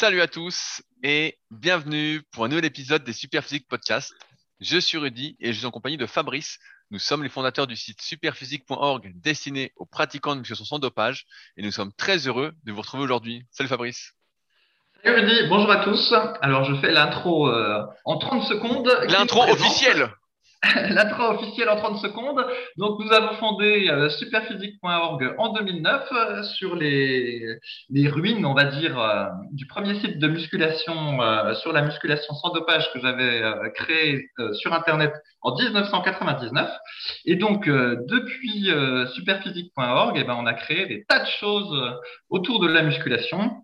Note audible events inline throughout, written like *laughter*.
Salut à tous et bienvenue pour un nouvel épisode des Superphysique Podcast. Je suis Rudy et je suis en compagnie de Fabrice. Nous sommes les fondateurs du site superphysique.org destiné aux pratiquants de musculation sans dopage et nous sommes très heureux de vous retrouver aujourd'hui. Salut Fabrice. Salut Rudy, bonjour à tous. Alors je fais l'intro euh, en 30 secondes. L'intro officielle *laughs* L'intro officielle en 30 secondes. Donc, nous avons fondé euh, superphysique.org en 2009 euh, sur les, les, ruines, on va dire, euh, du premier site de musculation sur la musculation sans dopage que j'avais créé sur Internet en 1999. Et donc, depuis superphysique.org, eh ben, on a créé des tas de choses autour de la musculation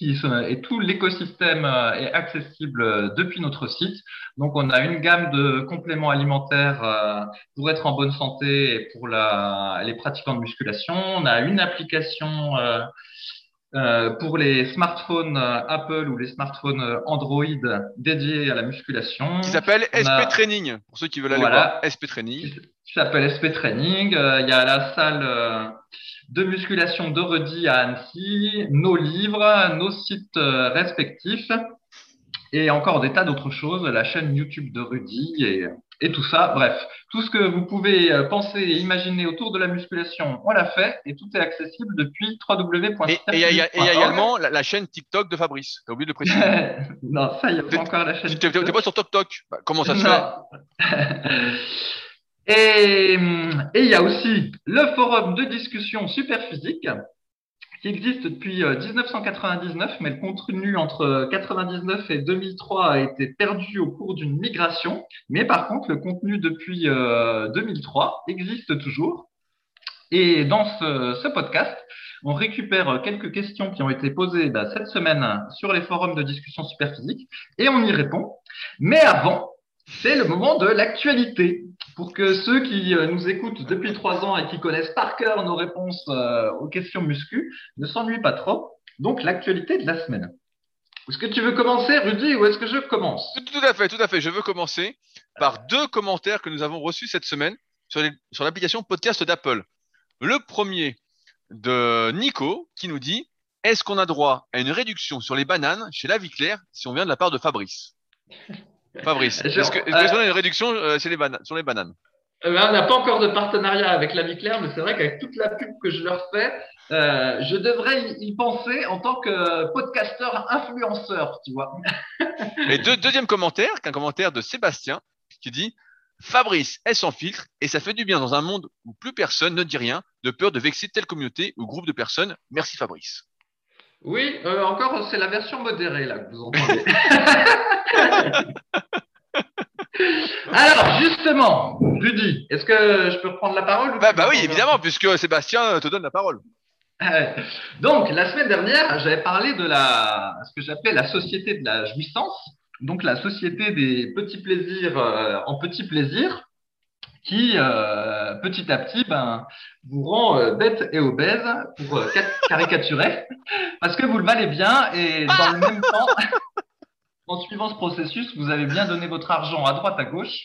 et tout l'écosystème euh, est accessible euh, depuis notre site. Donc, on a une gamme de compléments alimentaires euh, pour être en bonne santé et pour la, les pratiquants de musculation. On a une application pour les smartphones Apple ou les smartphones Android dédiés à la musculation. Qui s'appelle SP Training, pour ceux qui veulent aller voir. SP Training. Qui s'appelle SP Training. Il y a la salle de musculation de Rudy à Annecy, nos livres, nos sites euh, respectifs et encore des tas d'autres choses, la chaîne YouTube de Rudy et, et, tout ça. Bref, tout ce que vous pouvez euh, penser et imaginer autour de la musculation, on l'a fait et tout est accessible depuis www. Et il y, a également la, chaîne TikTok de Fabrice. T'as oublié de préciser. *laughs* non, ça, il y a pas encore la chaîne. Tu n'es pas sur TikTok bah, Comment ça se fait? *laughs* Et, il y a aussi le forum de discussion Superphysique qui existe depuis 1999, euh, mais le contenu entre 1999 et 2003 a été perdu au cours d'une migration. Mais par contre, le contenu depuis 2003 euh, existe toujours. Et dans ce, podcast, on récupère quelques questions qui ont été posées bah, cette semaine sur les forums de discussion superphysique et on y répond. Mais avant, c'est le moment de l'actualité. Pour que ceux qui euh, nous écoutent depuis trois ans et qui connaissent par cœur nos réponses euh, aux questions muscu ne s'ennuient pas trop. Donc, l'actualité de la semaine. Est-ce que tu veux commencer, Rudy, ou est-ce que je commence? Tout, à fait, tout à fait. Je veux commencer par deux commentaires que nous avons reçus cette semaine sur l'application podcast d'Apple. Le premier de Nico qui nous dit Est-ce qu'on a droit à une réduction sur les bananes chez La Vie Claire si on vient de la part de Fabrice? Fabrice, est-ce a une réduction euh, sur, les sur les bananes? Euh, ben, on n'a pas encore de partenariat avec la vie claire, mais c'est vrai qu'avec toute la pub que je leur fais, euh, je devrais y penser en tant que podcasteur influenceur, tu vois. *laughs* Et deuxième commentaire, qu'un commentaire de Sébastien qui dit Fabrice est sans filtre et ça fait du bien dans un monde où plus personne ne dit rien, de peur de vexer telle communauté ou groupe de personnes. Merci Fabrice. Oui, euh, encore, c'est la version modérée là que vous entendez. *laughs* Alors, justement, Rudy, est-ce que je peux reprendre la parole bah, bah, oui, évidemment, puisque Sébastien te donne la parole. *laughs* Donc, la semaine dernière, j'avais parlé de la, ce que j'appelais la société de la jouissance, donc la société des petits plaisirs euh, en petits plaisirs qui, euh, petit à petit, ben, vous rend euh, bête et obèse, pour euh, *laughs* caricaturer, parce que vous le valez bien et dans le même *laughs* temps, en suivant ce processus, vous avez bien donné votre argent à droite, à gauche.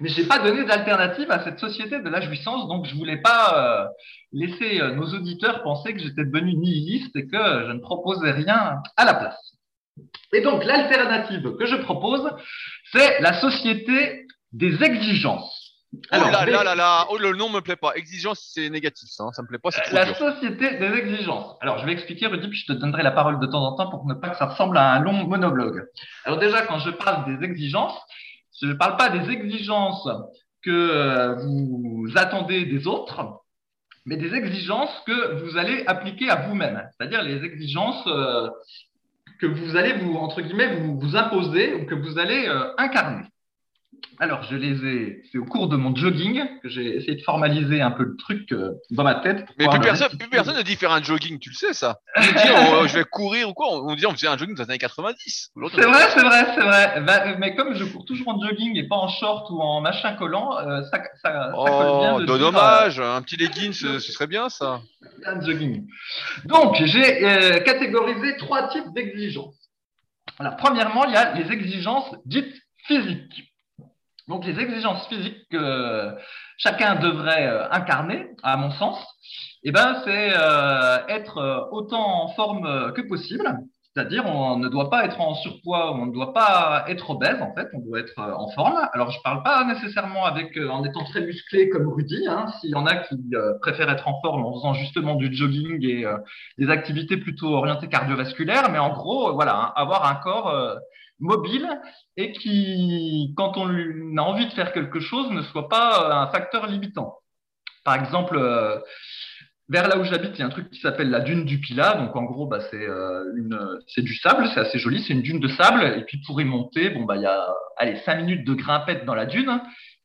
Mais j'ai pas donné d'alternative à cette société de la jouissance, donc je voulais pas laisser nos auditeurs penser que j'étais devenu nihiliste et que je ne proposais rien à la place. Et donc l'alternative que je propose, c'est la société des exigences. Alors, oh là, là, là, là, oh, le nom me plaît pas. Exigence, c'est négatif, ça, hein. ça me plaît pas. Trop la société des exigences. Alors, je vais expliquer, Rudy, puis je te donnerai la parole de temps en temps pour ne pas que ça ressemble à un long monologue. Alors, déjà, quand je parle des exigences, je ne parle pas des exigences que euh, vous attendez des autres, mais des exigences que vous allez appliquer à vous-même. C'est-à-dire les exigences euh, que vous allez vous, entre guillemets, vous, vous imposer ou que vous allez euh, incarner. Alors, je les ai. C'est au cours de mon jogging que j'ai essayé de formaliser un peu le truc euh, dans ma tête. Mais plus personne, plus personne ne dit faire un jogging, tu le sais ça. *laughs* On dit oh, je vais courir ou quoi On dit on faisait un jogging dans les années 90. C'est vrai, c'est vrai, c'est vrai. Bah, mais comme je cours toujours en jogging et pas en short ou en machin collant, euh, ça, ça, oh, colle bien. De dommage, un petit legging, ce, serait bien ça. Un jogging. Donc, j'ai euh, catégorisé trois types d'exigences. Alors, premièrement, il y a les exigences dites physiques. Donc les exigences physiques que chacun devrait euh, incarner, à mon sens, eh ben, c'est euh, être euh, autant en forme que possible, C'est-à-dire, on ne doit pas être en surpoids, on ne doit pas être obèse, en fait, on doit être en forme. Alors, je ne parle pas nécessairement avec, en étant très musclé comme Rudy. Hein. S'il y en a qui préfèrent être en forme en faisant justement du jogging et des activités plutôt orientées cardiovasculaires, mais en gros, voilà, avoir un corps mobile et qui, quand on a envie de faire quelque chose, ne soit pas un facteur limitant. Par exemple, vers là où j'habite, il y a un truc qui s'appelle la dune du Pila. Donc, en gros, bah, c'est euh, c'est du sable, c'est assez joli, c'est une dune de sable. Et puis, pour y monter, bon, bah, il y a, allez, cinq minutes de grimpette dans la dune.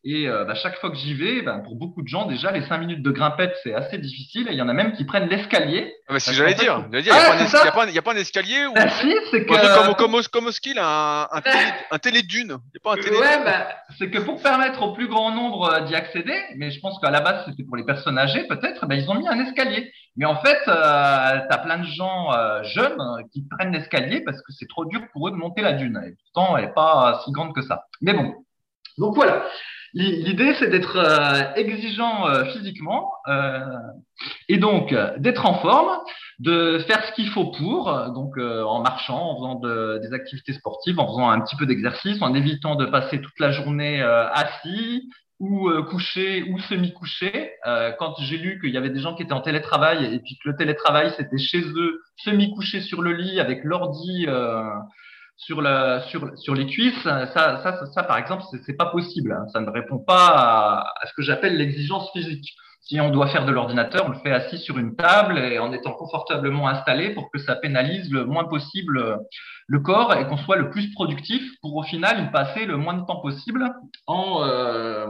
Et euh, bah, chaque fois que j'y vais, bah, pour beaucoup de gens, déjà, les cinq minutes de grimpette, c'est assez difficile. Et il y en a même qui prennent l'escalier. Ah bah, si j'allais dire, il n'y a, pas un escalier ou... Bah, si, c'est que... Comme, comme, comme, au ski, un, un, télé, un télédune. Il pas un télé ouais, bah, c'est que pour permettre au plus grand nombre euh, d'y accéder, mais je pense qu'à la base, c'était pour les personnes âgées, peut-être, bah, ils ont mis un escalier. Mais en fait, euh, tu as plein de gens euh, jeunes qui prennent l'escalier parce que c'est trop dur pour eux de monter la dune. Et pourtant, elle n'est pas si grande que ça. Mais bon. Donc voilà. L'idée, c'est d'être euh, exigeant euh, physiquement euh, et donc d'être en forme, de faire ce qu'il faut pour, donc en marchant, en faisant de, des activités sportives, en faisant un petit peu d'exercice, en évitant de passer toute la journée assis ou couché ou semi-couché. quand j'ai lu qu'il y avait des gens qui étaient en télétravail et puis que le télétravail, c'était chez eux, semi-couché sur le lit avec l'ordi sur, la, sur, sur les cuisses, ça, ça, ça, par exemple, c'est pas possible. Hein. Ça ne répond pas à, ce que j'appelle l'exigence physique. Si on doit faire de l'ordinateur, on le fait assis sur une table et en étant confortablement installé pour que ça pénalise le moins possible le corps et qu'on soit le plus productif pour au final passer le moins de temps possible en, euh,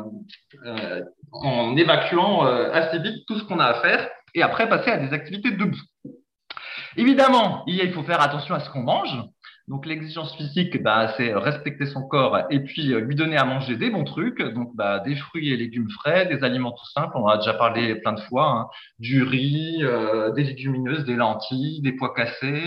euh, en évacuant euh, assez vite tout ce qu'on a à faire et après passer à des activités debout. Évidemment, il faut faire attention à ce qu'on mange. Donc l'exigence physique, bah, c'est respecter son corps et puis euh, lui donner à manger des bons trucs, donc bah, des fruits et légumes frais, des aliments tout simples, on a déjà parlé plein de fois, hein. du riz, euh, des légumineuses, des lentilles, des pois cassés.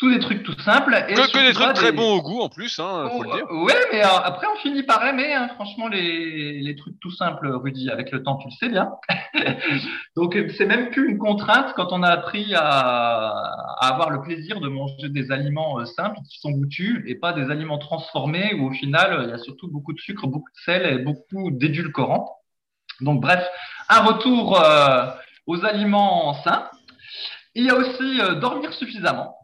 Tous des trucs tout simples. Et que, des trucs très bons au goût en plus, hein, faut le dire. Ouais, mais euh, après on finit par aimer, hein, franchement, les, les, trucs tout simples, Rudy, avec le temps, tu le sais bien. *laughs* Donc c'est même plus une contrainte quand on a appris à, à, avoir le plaisir de manger des aliments euh, simples qui sont goûtus et pas des aliments transformés où au final il y a surtout beaucoup de sucre, beaucoup de sel et beaucoup d'édulcorants. Donc bref, un retour euh, aux aliments sains. Il y a aussi dormir suffisamment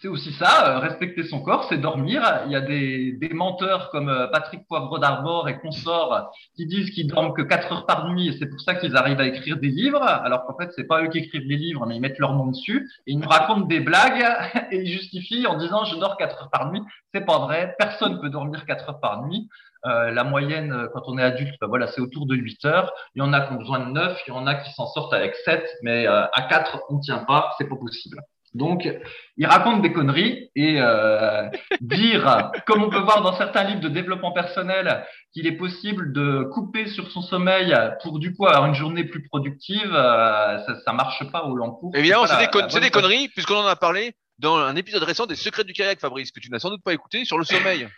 c'est aussi ça, euh, respecter son corps, c'est dormir. Il y a des, menteurs comme euh, Patrick Poivre d'Arbor et consorts qui disent qu'ils dorment que 4 heures par nuit et c'est pour ça qu'ils arrivent à écrire des livres, alors qu'en fait, c'est pas eux qui écrivent les livres, mais ils mettent leur nom dessus et ils nous racontent des blagues *laughs* et ils justifient en disant je dors 4 heures par nuit. C'est pas vrai, personne peut dormir 4 heures par nuit. Euh, la moyenne, quand on est adulte, ben voilà, c'est autour de 8 heures. Il y en a qui ont besoin de 9, il y en a qui s'en sortent avec 7, mais à 4, on tient pas, c'est pas possible. Donc, il raconte des conneries et euh, *laughs* dire, comme on peut voir dans certains livres de développement personnel, qu'il est possible de couper sur son sommeil pour du coup avoir une journée plus productive, euh, ça, ça marche pas au long cours. Évidemment, c'est des, des, conneries, puisqu'on en a parlé dans un épisode récent des Secrets du kayak, Fabrice, que tu n'as sans doute pas écouté, sur le sommeil.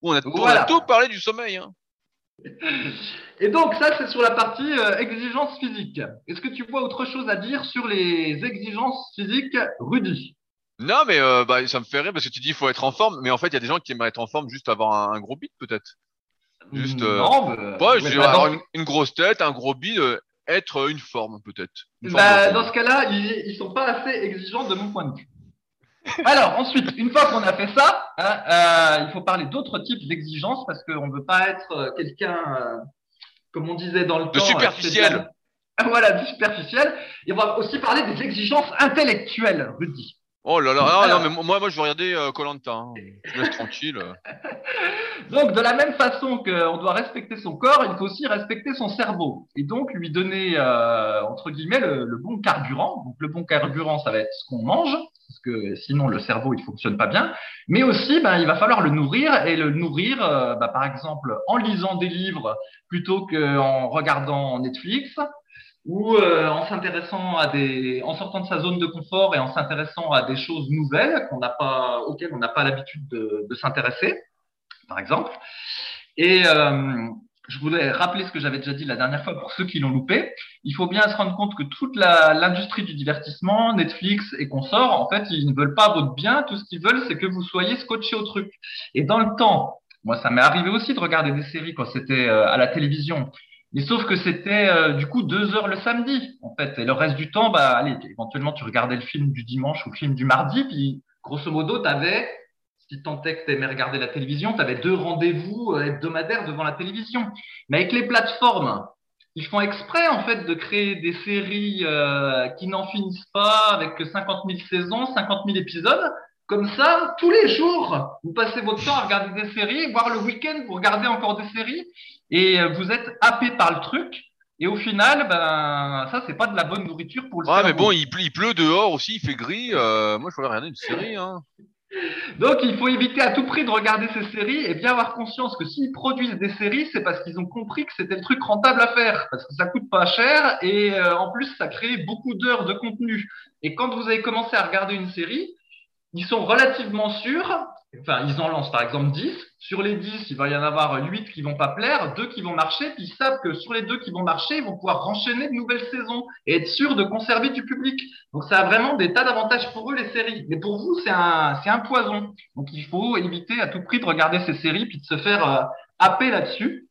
Où on a, on a tout parlé du sommeil. Hein. Et donc ça, c'est sur la partie euh, exigence physique. Est-ce que tu vois autre chose à dire sur les exigences physiques, Rudy? Non, mais euh, bah, ça me fait rire parce que tu dis qu'il faut être en forme, mais en fait, il y a des gens qui aimeraient être en forme juste avoir un, gros bit peut-être. Juste, euh, non, ouais, je avoir une, grosse tête, un gros bit, être une forme peut-être. Bah, dans ce cas-là, ils, ils sont pas assez exigeants de mon point de vue. Alors, ensuite, une fois qu'on a fait ça, hein, euh, il faut parler d'autres types d'exigences parce qu'on ne veut pas être euh, quelqu'un, euh, comme on disait dans le temps. De superficiel. *laughs* Voilà, de superficiel. Et on va aussi parler des exigences intellectuelles, Rudy. Oh là là, ah, non, mais moi, moi je vais regarder Colanta. hein. Je laisse tranquille. *laughs* donc, de la même façon qu'on doit respecter son corps, il faut aussi respecter son cerveau. Et donc, lui donner, entre guillemets, le, le, bon carburant. Donc, le bon carburant, ça va être ce qu'on mange, parce que sinon le cerveau il fonctionne pas bien. Mais aussi, ben, il va falloir le nourrir et le nourrir, euh, ben, par exemple, en lisant des livres plutôt qu'en regardant Netflix ou euh, en s'intéressant à des, en sortant de sa zone de confort et en s'intéressant à des choses nouvelles auxquelles on n'a pas l'habitude de, de s'intéresser, par exemple. Et euh, je voulais rappeler ce que j'avais déjà dit la dernière fois pour ceux qui l'ont loupé. Il faut bien se rendre compte que toute l'industrie du divertissement, Netflix et consorts, en fait, ils ne veulent pas votre bien. Tout ce qu'ils veulent, c'est que vous soyez scotché au truc. Et dans le temps, moi, ça m'est arrivé aussi de regarder des séries quand c'était euh, à la télévision. Mais sauf que c'était euh, du coup deux heures le samedi, en fait. Et le reste du temps, bah, allez, éventuellement, tu regardais le film du dimanche ou le film du mardi, puis grosso modo, tu avais si tant est que tu aimais regarder la télévision, tu avais deux rendez-vous euh, hebdomadaires devant la télévision. Mais avec les plateformes, ils font exprès en fait de créer des séries euh, qui n'en finissent pas avec 50 000 saisons, 50 000 épisodes. Comme ça, tous les jours, vous passez votre temps à regarder des séries, voire le week-end, vous regardez encore des séries, et euh, vous êtes happé par le truc. Et au final, ben ça, c'est pas de la bonne nourriture pour le Ouais, mais bon, il, pleut, dehors aussi, il fait gris. moi, je voulais regarder une série. Hein. *laughs* Donc, il faut éviter à tout prix de regarder ces séries et bien avoir conscience que s'ils produisent des séries, c'est parce qu'ils ont compris que c'était le truc rentable à faire, parce que ça coûte pas cher et euh, en plus, ça crée beaucoup d'heures de contenu. Et quand vous avez commencé à regarder une série, ils sont relativement sûrs enfin, ils en lancent par exemple 10. Sur les 10, il va y en avoir 8 qui vont pas plaire, 2 qui vont marcher, puis ils savent que sur les 2 qui vont marcher, ils vont pouvoir enchaîner de nouvelles saisons et être sûrs de conserver du public. Donc, ça a vraiment des tas d'avantages pour eux, les séries. Mais pour vous, c'est un, c'est un poison. Donc, il faut éviter à tout prix de regarder ces séries puis de se faire euh, happer là-dessus.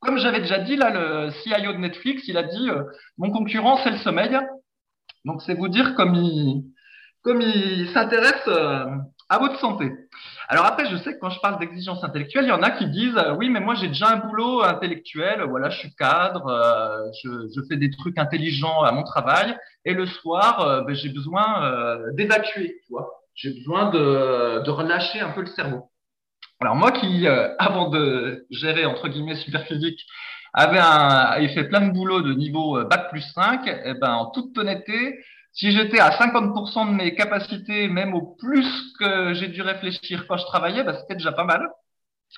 Comme j'avais déjà dit, là, le CIO de Netflix, il a dit, euh, mon concurrent, c'est le sommeil. Donc, c'est vous dire comme il, comme il s'intéresse euh, à votre santé. Alors après, je sais que quand je parle d'exigence intellectuelle, il y en a qui disent euh, oui, mais moi j'ai déjà un boulot intellectuel, voilà, je suis cadre, euh, je, fais des trucs intelligents à mon travail, et le soir, euh, ben, j'ai besoin d'évacuer, tu vois, j'ai besoin de, de, relâcher un peu le cerveau. Alors moi qui, *laughs* avant de gérer entre guillemets superphysique, avait, un, avait fait plein de boulot de niveau bac plus 5, et eh ben en toute honnêteté, si j'étais à 50% de mes capacités, même au plus que j'ai dû réfléchir quand je travaillais, bah, c'était déjà pas mal.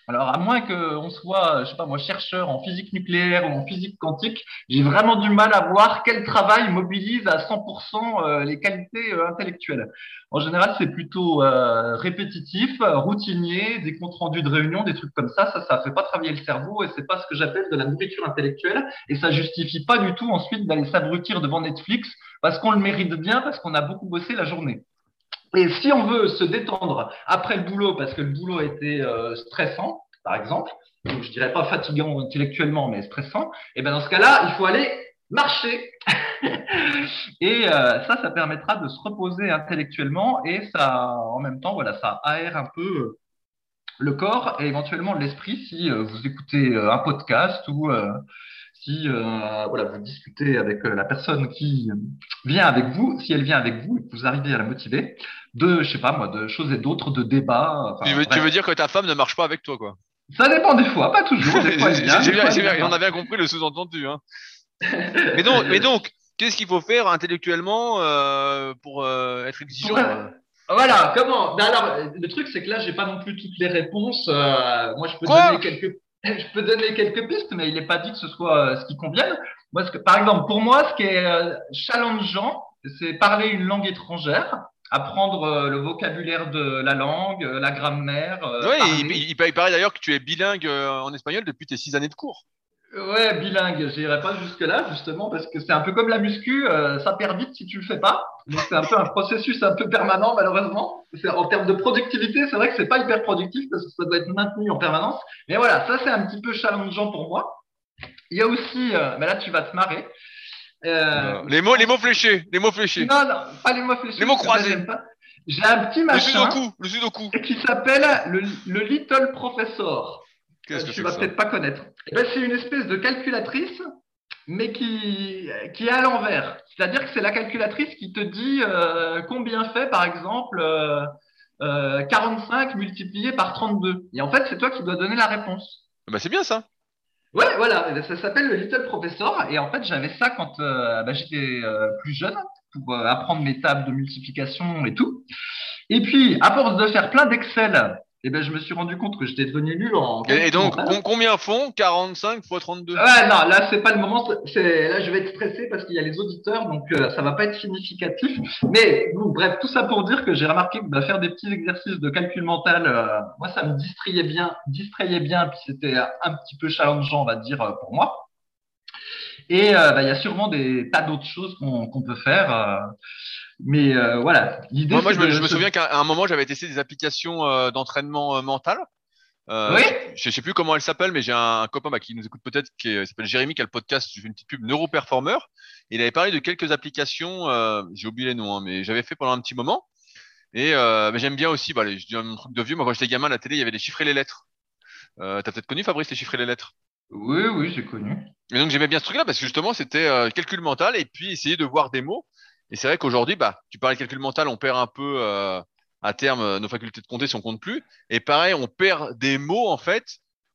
Alors, à moins qu'on soit, je sais pas moi, chercheur en physique nucléaire ou en physique quantique, j'ai vraiment du mal à voir quel travail mobilise à 100% euh, les qualités euh, intellectuelles. En général, c'est plutôt euh, répétitif, routinier, des comptes rendus de réunion, des trucs comme ça. Ça, ça fait pas travailler le cerveau et c'est pas ce que j'appelle de la nourriture intellectuelle. Et ça justifie pas du tout ensuite d'aller s'abrutir devant Netflix parce qu'on le mérite bien, parce qu'on a beaucoup bossé la journée. Et si on veut se détendre après le boulot, parce que le boulot était euh, stressant, par exemple, donc je dirais pas fatigant intellectuellement, mais stressant, et ben dans ce cas-là, il faut aller marcher. *laughs* et euh, ça, ça permettra de se reposer intellectuellement et ça, en même temps, voilà, ça aère un peu euh, le corps et éventuellement l'esprit si vous écoutez un podcast ou si euh, voilà, vous discutez avec euh, la personne qui vient avec vous, si elle vient avec vous et que vous arrivez à la motiver, de, je sais pas moi, de choses et d'autres, de débats. tu, veux, dire que ta femme ne marche pas avec toi, quoi? Ça dépend des fois, pas toujours. Des fois, *laughs* on a bien compris le sous-entendu. Hein. *laughs* mais donc, mais donc qu'est-ce qu'il faut faire intellectuellement euh, pour être exigeant Voilà, comment? Ben Alors, le truc, c'est que là, j'ai pas non plus toutes les réponses. moi, je peux donner quelques *laughs* je peux donner quelques pistes, mais il n'est pas dit que ce soit euh, ce qui convienne. Moi, ce que, par exemple, pour moi, ce qui est euh, challengeant, c'est parler une langue étrangère, apprendre euh, le vocabulaire de la langue, la grammaire. oui, il, il, paraît d'ailleurs que tu es bilingue en espagnol depuis tes six années de cours. Ouais, bilingue, j'irai pas jusque-là, justement, parce que c'est un peu comme la muscu, euh, ça perd vite si tu le fais pas. Donc c'est un peu un processus un peu permanent, malheureusement. En termes de productivité, c'est vrai que c'est pas hyper productif parce que ça doit être maintenu en permanence. Mais voilà, ça c'est un petit peu challengeant pour moi. Il y a aussi, euh, mais là tu vas te marrer. Euh, les mots, les mots fléchés, les mots fléchés. Non, non, pas les mots fléchés. Les mots croisés. J'ai un petit machin. Le sudoku, le sudoku. Qui s'appelle le, le Little Professor. Qu'est-ce que tu vas peut-être pas connaître. Eh ben, c'est une espèce de calculatrice, mais qui, qui est à l'envers. C'est-à-dire que c'est la calculatrice qui te dit euh, combien fait, par exemple, euh, 45 euh, multiplié par 32. Et en fait, c'est toi qui dois donner la réponse. Bah, c'est bien ça. Ouais, voilà, ça s'appelle le Little Professor. Et en fait, j'avais ça quand euh, bah, j'étais plus jeune pour apprendre mes tables de multiplication et tout. Et puis, à force de faire plein d'Excel et ben je me suis rendu compte que j'étais devenu nul en. Et, donc, combien font? 45 x 32 Ouais, non, là, c'est pas le moment. Là, je vais être stressé parce qu'il y a les auditeurs, donc euh, ça va pas être significatif. Mais bon, bref, tout ça pour dire que j'ai remarqué que bah, faire des petits exercices de calcul mental, euh, moi, ça me distrayait bien, distrayait bien, puis c'était un petit peu challengeant, on va dire, euh, pour moi. Et bah, il y a sûrement des tas d'autres choses qu'on, peut faire. Mais euh, voilà, l'idée. Moi, je, me, je me souviens qu'à un moment, j'avais testé des applications euh, d'entraînement euh, mental. oui. Je sais plus comment elle s'appelle, mais j'ai un, copain bah, qui nous écoute peut-être, qui s'appelle Jérémy, qui a le podcast, je fais une petite pub Neuroperformer. Il avait parlé de quelques applications, j'ai oublié les noms, hein, mais j'avais fait pendant un petit moment. Et mais j'aime bien aussi, bah, je dis un truc de vieux. Moi, quand j'étais gamin, à la télé, il y avait les chiffres et les lettres. Euh, T'as peut-être connu Fabrice les chiffres et les lettres? Oui, oui, j'ai connu. Et donc j'aimais bien ce truc-là parce que justement, c'était calcul mental et puis essayer de voir des mots. Et c'est vrai qu'aujourd'hui, bah, tu parlais de calcul mental, on perd un peu euh, à terme euh, nos facultés de compter si on compte plus. Et pareil, on perd des mots en fait.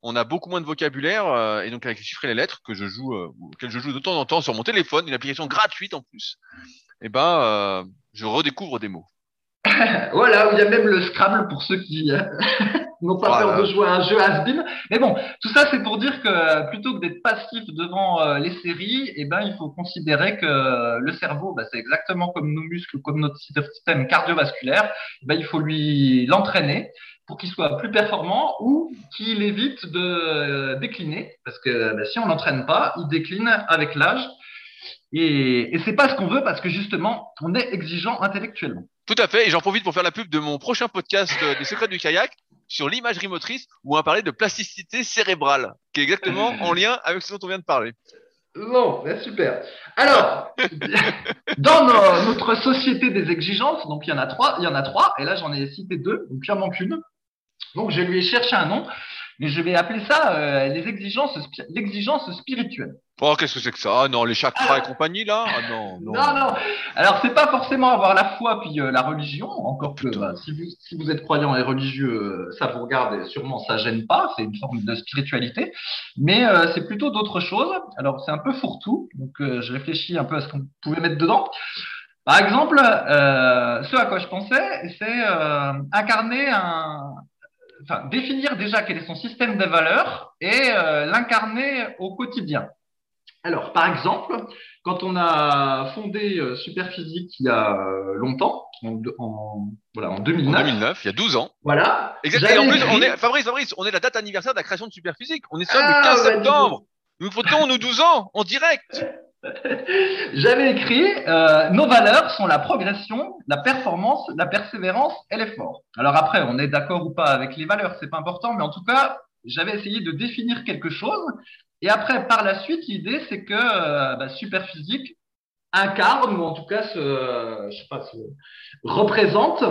On a beaucoup moins de vocabulaire euh, et donc avec les chiffres et les lettres que je joue, auxquels je joue de temps en temps sur mon téléphone, une application gratuite en plus. Et ben, je redécouvre des mots. *laughs* voilà, il y a même le Scrabble pour ceux qui *laughs* n'ont pas peur de jouer à un jeu has -been. Mais bon, tout ça c'est pour dire que plutôt que d'être passif devant euh, les séries, eh ben il faut considérer que le cerveau, bah, c'est exactement comme nos muscles, comme notre système cardiovasculaire. Eh ben, il faut lui l'entraîner pour qu'il soit plus performant ou qu'il évite de euh, décliner, parce que bah, si on l'entraîne pas, il décline avec l'âge. Et, et c'est pas ce qu'on veut parce que justement, on est exigeant intellectuellement. Tout à fait. Et j'en profite pour faire la pub de mon prochain podcast euh, des secrets du kayak sur l'imagerie motrice où on va parler de plasticité cérébrale, qui est exactement *laughs* en lien avec ce dont on vient de parler. Bon, ben, super. Alors, *laughs* dans notre société des exigences, donc il y en a trois, il y en a trois, et là j'en ai cité deux, donc il en manque une. Donc je lui ai cherché un nom, mais je vais appeler ça euh, les exigences, l'exigence spirituelle. Oh, qu'est-ce que c'est que ça? Ah, Non, les chakras et compagnie, là? Ah, *laughs* non, non, non. Alors, c'est pas forcément avoir la foi puis euh, la religion, encore que bah, si, vous, si vous êtes croyant et religieux, euh, ça vous regarde et sûrement ça gêne pas, c'est une forme de spiritualité, mais euh, c'est plutôt d'autres choses. Alors, c'est un peu fourre-tout, donc je réfléchis un peu à ce qu'on pouvait mettre dedans. Par exemple, ce à quoi je pensais, c'est incarner un, enfin, définir déjà quel est son système de valeurs et l'incarner au quotidien. Alors, par exemple, quand on a fondé euh, Superphysique il y a euh, longtemps, en, voilà, en 2009. En 2009, il y a 12 ans. Voilà. Exactement. Et en plus, on est, Fabrice, Fabrice, on est la date anniversaire de la création de Superphysique. On est sur le 15 ah, septembre. Nous fêtons nous 12 ans en direct. *laughs* J'avais écrit euh, nos valeurs sont la progression, la performance, la persévérance et l'effort. Alors après, on est d'accord ou pas avec les valeurs, c'est pas important, mais en tout cas, j'avais essayé de définir quelque chose et après, par la suite, l'idée, c'est que euh, bah, Superphysique incarne, ou en tout cas, je sais pas, représente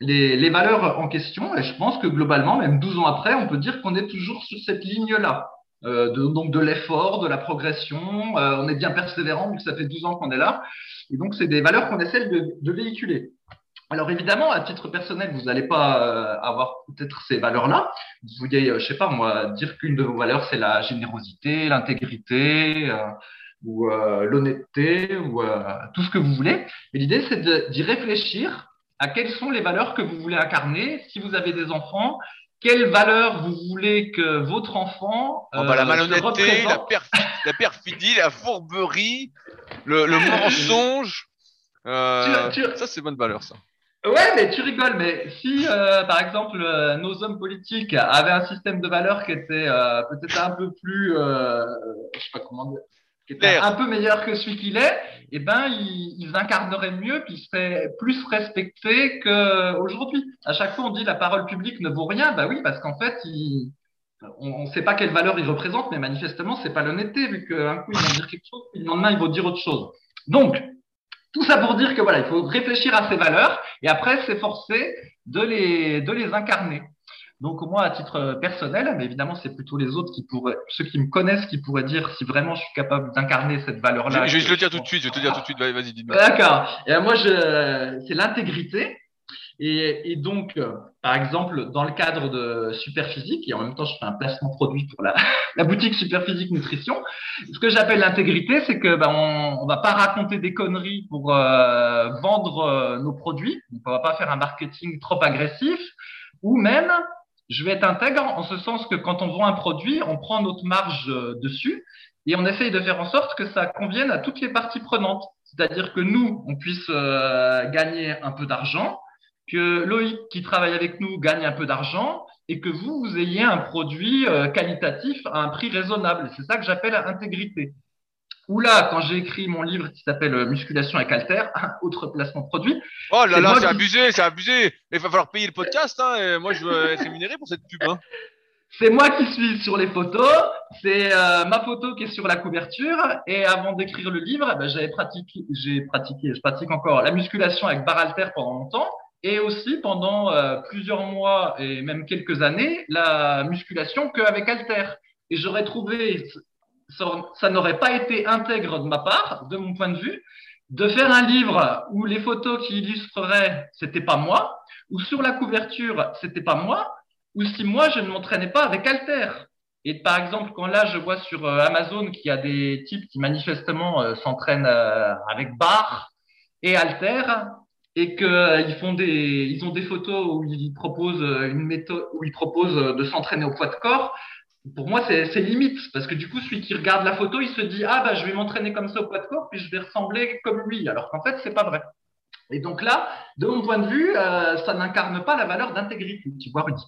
les, valeurs en question. Et je pense que globalement, même 12 ans après, on peut dire qu'on est toujours sur cette ligne-là. Euh, de, donc de l'effort, de la progression. Euh, on est bien persévérant, vu que ça fait 12 ans qu'on est là. Et donc, c'est des valeurs qu'on essaie de véhiculer. Alors évidemment, à titre personnel, vous n'allez pas euh, avoir peut-être ces valeurs-là. Vous vouliez, euh, je sais pas moi, dire qu'une de vos valeurs c'est la générosité, l'intégrité euh, ou l'honnêteté ou tout ce que vous voulez. Mais l'idée c'est d'y réfléchir à quelles sont les valeurs que vous voulez incarner. Si vous avez des enfants, quelles valeurs vous voulez que votre enfant oh bah, la malhonnêteté, la, la, perfidie, la fourberie, le, le *laughs* mensonge. Ça c'est bonne valeur ça. Ouais, mais tu rigoles, mais si, euh, par exemple, euh, nos hommes politiques avaient un système de valeurs qui était euh, peut-être un peu plus, je sais pas comment dire, qui était un peu meilleur que celui qu'il est, eh ben, ils, ils, incarneraient mieux, puis ils seraient plus respectés qu'aujourd'hui. À chaque fois, on dit la parole publique ne vaut rien. Bah oui, parce qu'en fait, on ne sait pas quelle valeur ils représentent, mais manifestement, c'est pas l'honnêteté, vu qu'un coup, ils vont dire quelque chose, puis le lendemain, ils vont dire autre chose. Donc, tout ça pour dire que voilà, il faut réfléchir à ces valeurs et après s'efforcer de les, de les incarner. Donc moi, à titre personnel, mais évidemment, c'est plutôt les autres qui pourraient, ceux qui me connaissent, qui pourraient dire si vraiment je suis capable d'incarner cette valeur-là. Je, vais te le dire tout de suite. Je vais te dire tout de suite. Vas-y, dis-moi. D'accord. Et moi, je, c'est l'intégrité. Et, et, donc, euh, par exemple, dans le cadre de Superphysique, et en même temps, je fais un placement produit pour la, *laughs* la boutique Superphysique Nutrition, ce que j'appelle l'intégrité, c'est que ben, on, on va pas raconter des conneries pour euh, vendre euh, nos produits. on va pas faire un marketing trop agressif, ou même je vais être intègre en ce sens que quand on vend un produit, on prend notre marge euh, dessus et on essaye de faire en sorte que ça convienne à toutes les parties prenantes. C'est-à-dire que nous, on puisse gagner un peu d'argent, que Loïc qui travaille avec nous gagne un peu d'argent et que vous, vous ayez un produit euh, qualitatif à un prix raisonnable. C'est ça que j'appelle intégrité. Ou là, quand j'ai écrit mon livre qui s'appelle euh, Musculation avec Alter, *laughs* autre placement produit. Oh là là, c'est abusé, c'est abusé. Il va falloir payer le podcast. Hein, et moi, je veux être rémunéré pour cette pub. Hein. *laughs* C'est moi qui suis sur les photos, c'est euh, ma photo qui est sur la couverture. Et avant d'écrire le livre, ben, j'avais pratiqué, j'ai pratiqué, je pratique encore la musculation avec barre alter pendant longtemps et aussi pendant euh, plusieurs mois et même quelques années la musculation qu'avec Alter. Et j'aurais trouvé, ça, n'aurait pas été intègre de ma part, de mon point de vue, de faire un livre où les photos qui illustreraient, c'était pas moi, ou sur la couverture, c'était pas moi, ou si moi je ne m'entraînais pas avec Alter. Et par exemple, quand là je vois sur euh, Amazon qu'il y a des types qui manifestement euh, s'entraînent avec barre et Alter, et qu'ils euh, font des, ils ont des photos où ils proposent euh, une méthode, où ils proposent euh, de s'entraîner au poids de corps. Pour moi, c'est limite parce que du coup, celui qui regarde la photo, il se dit ah bah je vais m'entraîner comme ça au poids de corps puis je vais ressembler comme lui, alors qu'en fait c'est pas vrai. Et donc là, de mon point de vue, ça n'incarne pas la valeur d'intégrité. Tu vois, Rudy.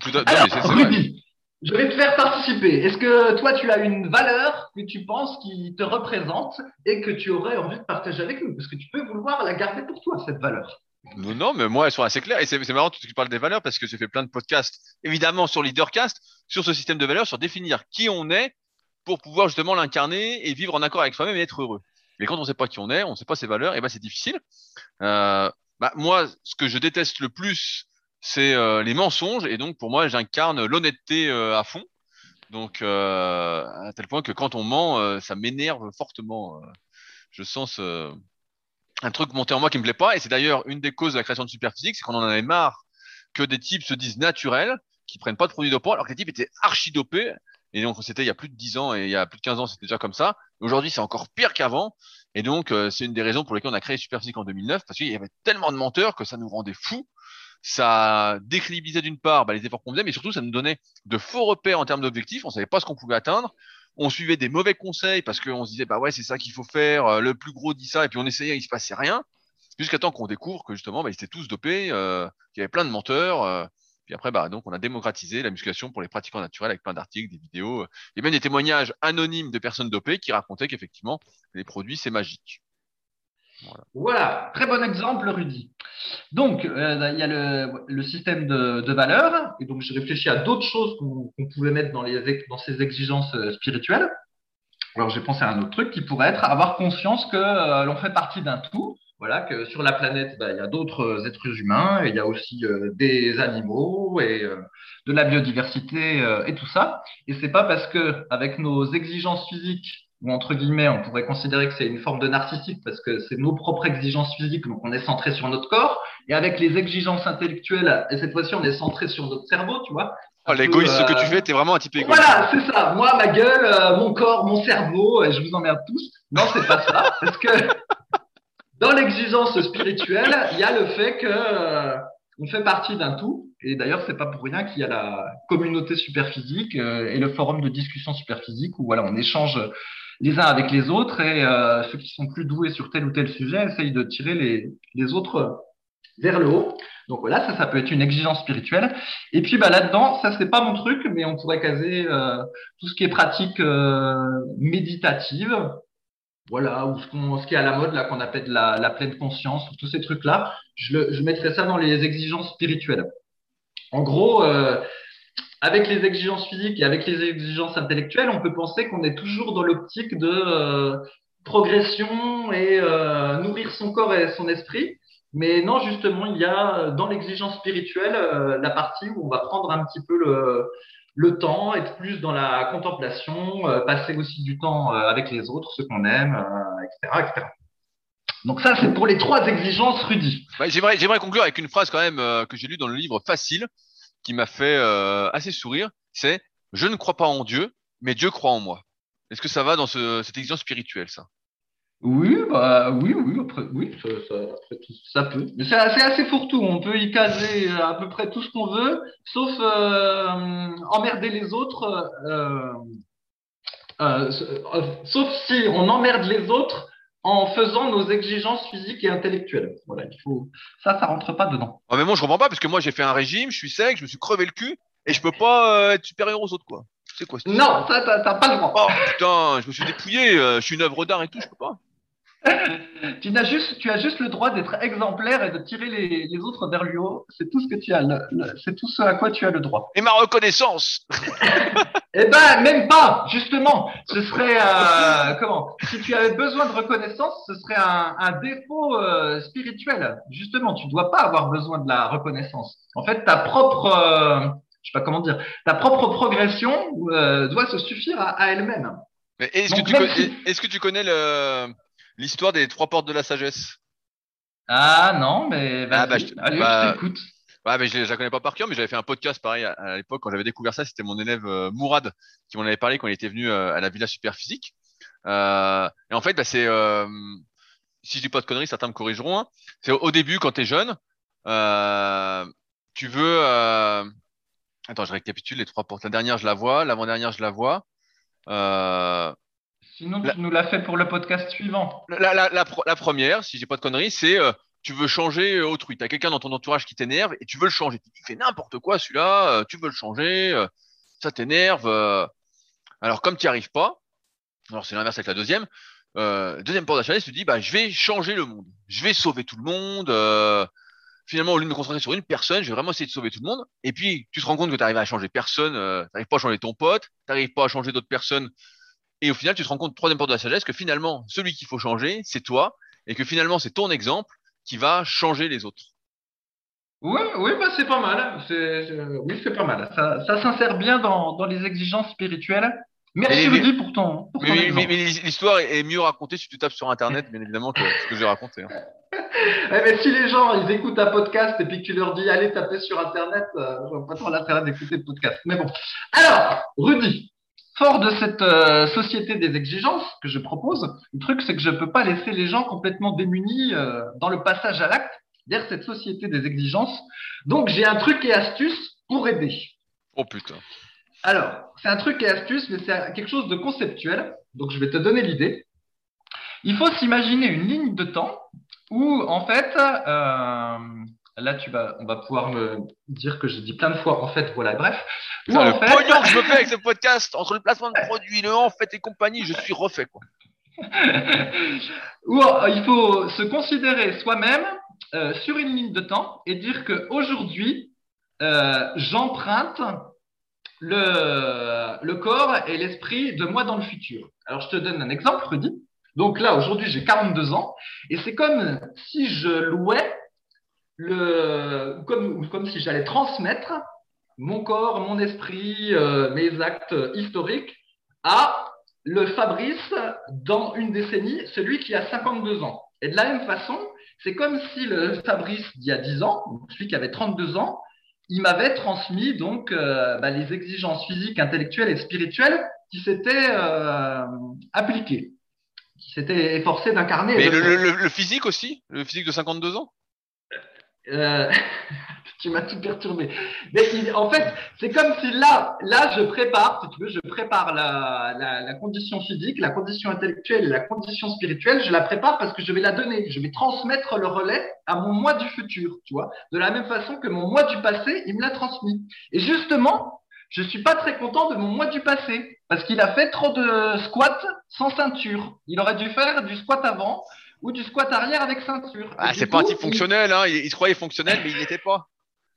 Tout à... Alors, Rudy, je vais te faire participer. Est-ce que toi, tu as une valeur que tu penses qui te représente et que tu aurais envie de partager avec nous? Parce que tu peux vouloir la garder pour toi, cette valeur. Non, mais moi, elles sont assez claires. Et c'est marrant tu parles des valeurs parce que j'ai fait plein de podcasts, évidemment, sur Leadercast, sur ce système de valeurs, sur définir qui on est pour pouvoir justement l'incarner et vivre en accord avec soi-même et être heureux. Mais quand on ne sait pas qui on est, on ne sait pas ses valeurs, et ben c'est difficile. Euh, bah, moi, ce que je déteste le plus, c'est euh, les mensonges. Et donc, pour moi, j'incarne l'honnêteté euh, à fond. Donc, euh, à tel point que quand on ment, ça m'énerve fortement. je sens un truc monter en moi qui me plaît pas. Et c'est d'ailleurs une des causes de la création de Superphysique, c'est qu'on en avait marre que des types se disent naturels, qui prennent pas de produits dopants, alors que les types étaient archi dopés. Et donc, c'était il y a plus de 10 ans et il y a plus de 15 ans, c'était déjà comme ça. Aujourd'hui, c'est encore pire qu'avant. Et donc, c'est une des raisons pour lesquelles on a créé Superphysique en 2009, parce qu'il y avait tellement de menteurs que ça nous rendait fous ça décrédibilisait d'une part bah, les efforts qu'on faisait, mais surtout ça nous donnait de faux repères en termes d'objectifs. On savait pas ce qu'on pouvait atteindre. On suivait des mauvais conseils parce qu'on se disait bah ouais c'est ça qu'il faut faire. Euh, le plus gros dit ça et puis on essayait, il se passait rien. Jusqu'à temps qu'on découvre que justement bah, ils étaient tous dopés, euh, qu'il y avait plein de menteurs. Euh, puis après bah donc on a démocratisé la musculation pour les pratiquants naturels avec plein d'articles, des vidéos et même des témoignages anonymes de personnes dopées qui racontaient qu'effectivement les produits c'est magique. Voilà. très bon exemple, Rudy. Donc, euh, il y a le, système de, valeurs, et donc j'ai réfléchi à d'autres choses qu'on pouvait mettre dans, ces exigences euh, spirituelles. Alors, j'ai pensé à un autre truc qui pourrait être avoir conscience que euh, l'on fait partie d'un tout. Voilà, que sur la planète, bah, il y a d'autres êtres humains, il y a aussi des animaux et de la biodiversité et tout ça. Et c'est pas parce que avec nos exigences physiques ou entre guillemets, on pourrait considérer que c'est une forme de narcissique parce que c'est nos propres exigences physiques, donc on est centré sur notre corps, et avec les exigences intellectuelles, et cette fois-ci on est centré sur notre cerveau, tu vois. Oh, l'égoïste, ce que tu fais, t'es vraiment un type égoïste. Voilà, c'est ça. Moi, ma gueule, euh, mon corps, mon cerveau, et je vous emmerde tous. Non, c'est pas ça. *laughs* Parce que dans l'exigence spirituelle, il y a le fait que euh, on fait partie d'un tout. Et d'ailleurs, c'est pas pour rien qu'il y a la communauté superphysique euh, et le forum de discussion superphysique où voilà, on échange les uns avec les autres et euh, ceux qui sont plus doués sur tel ou tel sujet essayent de tirer les, les autres vers le haut. Donc voilà, ça, ça peut être une exigence spirituelle. Et puis bah, là-dedans, ça c'est pas mon truc, mais on pourrait caser euh, tout ce qui est pratique euh, méditative, voilà, ou ce, ce, qui est à la mode là qu'on appelle la, la, pleine conscience, tous ces trucs-là. Je, le, je mettrais ça dans les exigences spirituelles. En gros, euh, avec les exigences physiques et avec les exigences intellectuelles, on peut penser qu'on est toujours dans l'optique de euh, progression et euh, nourrir son corps et son esprit. Mais non, justement, il y a dans l'exigence spirituelle euh, la partie où on va prendre un petit peu le, temps, être plus dans la contemplation, passer aussi du temps avec les autres, ceux qu'on aime, etc., etc. Donc ça, c'est pour les trois exigences, Rudy. J'aimerais conclure avec une phrase quand même que j'ai lue dans le livre Facile, qui m'a fait euh, assez sourire, c'est je ne crois pas en Dieu, mais Dieu croit en moi. Est-ce que ça va dans ce, cette exigence spirituelle, ça? Oui, bah oui, oui, après, oui, ça, ça, peut. C'est assez, assez fourre-tout. On peut y caser à peu près tout ce qu'on veut, sauf euh, emmerder les autres. euh, euh, euh, sauf si on emmerde les autres en faisant nos exigences physiques et intellectuelles. Voilà, il faut. Ça, ça rentre pas dedans. Ah, mais moi, je comprends pas parce que moi, j'ai fait un régime, je suis sec, je me suis crevé le cul et je peux pas euh, être supérieur aux autres, quoi. C'est quoi Non, ça, t'as pas le droit. Oh putain, je me suis dépouillé, euh, je suis une œuvre d'art et tout, je peux pas. *laughs* Tu n'as juste, tu as juste le droit d'être exemplaire et de tirer les, les autres vers le haut. C'est tout ce que tu as. c'est tout ce à quoi tu as le droit. Et ma reconnaissance *laughs* Eh ben, même pas, justement. Ce serait, euh, comment? Si tu avais besoin de reconnaissance, ce serait un, un défaut euh, spirituel. Justement, tu dois pas avoir besoin de la reconnaissance. En fait, ta propre, euh, je sais pas comment dire, ta propre progression doit se suffire à, à elle-même. Est-ce que, tu si- est-ce que tu connais le- l'histoire des trois portes de la sagesse Ah non, mais vas-y, Ah, bah, je allez, bah, je t'écoute. Ouais, mais je, je la connais pas par cœur, mais j'avais fait un podcast pareil à, à l'époque quand j'avais découvert ça. C'était mon élève euh, Mourad qui m'en avait parlé quand il était venu euh, à la Villa Superphysique. Euh, et en fait, bah, c'est, euh, si je dis pas de conneries, certains me corrigeront. hein. C'est au, au début quand t'es jeune, euh, tu veux. euh, Attends, je récapitule les trois portes. La dernière, je la vois. L'avant-dernière, je la vois. Sinon, La- tu nous l'as fait pour le podcast suivant. la, la, la, première, si j'ai pas de conneries, c'est euh, tu veux changer euh, autrui. Tu as quelqu'un dans ton entourage qui t'énerve et tu veux le changer. Tu fait n'importe quoi celui-là, euh, tu veux le changer, euh, ça t'énerve. Alors comme tu n'y arrives pas, alors c'est l'inverse avec la deuxième, deuxième porte d'achat, tu te dis, bah, je vais changer le monde, je vais sauver tout le monde. finalement, au lieu de me concentrer sur une personne, je vais vraiment essayer de sauver tout le monde. Et puis, tu te rends compte que tu n'arrives à changer personne, tu n'arrives pas à changer ton pote, tu n'arrives pas à changer d'autres personnes. Et au final, tu te rends compte, troisième porte de la sagesse, que finalement, celui qu'il faut changer, c'est toi, et que finalement, c'est ton exemple qui va changer les autres. Oui, oui, bah c'est pas mal. C'est- oui, c'est pas mal. Ça, ça s'insère bien dans, dans les exigences spirituelles. Merci Rudy pour ton, pour Mais, mais- mais- l'histoire est mieux racontée si tu tapes sur Internet, bien évidemment, que ce que j'ai raconté. hein. *laughs* Eh, mais si les gens ils écoutent un podcast et puis que tu leur dis allez taper sur Internet, euh, je vois pas trop l'intérêt d'écouter le podcast. Mais bon. Alors, Rudy, fort de cette euh, société des exigences que je propose, le truc c'est que je peux pas laisser les gens complètement démunis euh, dans le passage à l'acte vers cette société des exigences. Donc j'ai un truc et astuce pour aider. Oh putain. Alors, c'est un truc et astuce, mais c'est quelque chose de conceptuel. Donc, je vais te donner l'idée. Il faut s'imaginer une ligne de temps où, en fait, euh, là, tu vas, on va pouvoir me dire que j'ai dit plein de fois, en fait, voilà, bref. Putain, le pognon que je me fais avec ce podcast, entre le placement de produits, le en fait et compagnie, je suis refait, quoi. *laughs* où euh, il faut se considérer soi-même euh, sur une ligne de temps et dire que aujourd'hui, euh, j'emprunte le, le corps et l'esprit de moi dans le futur. Alors, je te donne un exemple, Rudy. Donc là, aujourd'hui, j'ai 42 ans et c'est comme si je louais le, comme, comme si j'allais transmettre mon corps, mon esprit, euh, mes actes historiques à le Fabrice dans une décennie, celui qui a 52 ans. Et de la même façon, c'est comme si le Fabrice d'il y a 10 ans, celui qui avait 32 ans, il m'avait transmis donc euh, bah, les exigences physiques, intellectuelles et spirituelles qui s'étaient euh, appliquées, qui s'étaient efforcées d'incarner. Mais le physique aussi Le physique de 52 ans? Euh, *laughs* tu m'as tout perturbé. Mais en fait, c'est comme si là, là, je prépare, si tu veux, je prépare la, la, condition physique, la condition intellectuelle la condition spirituelle. Je la prépare parce que je vais la donner. Je vais transmettre le relais à mon moi du futur, tu vois. De la même façon que mon moi du passé, il me l'a transmis. Et justement, je suis pas très content de mon moi du passé parce qu'il a fait trop de squats sans ceinture. Il aurait dû faire du squat avant ou du squat arrière avec ceinture. Ah, c'est pas type il- fonctionnel, hein. Il, il se croyait fonctionnel, mais il n'était pas.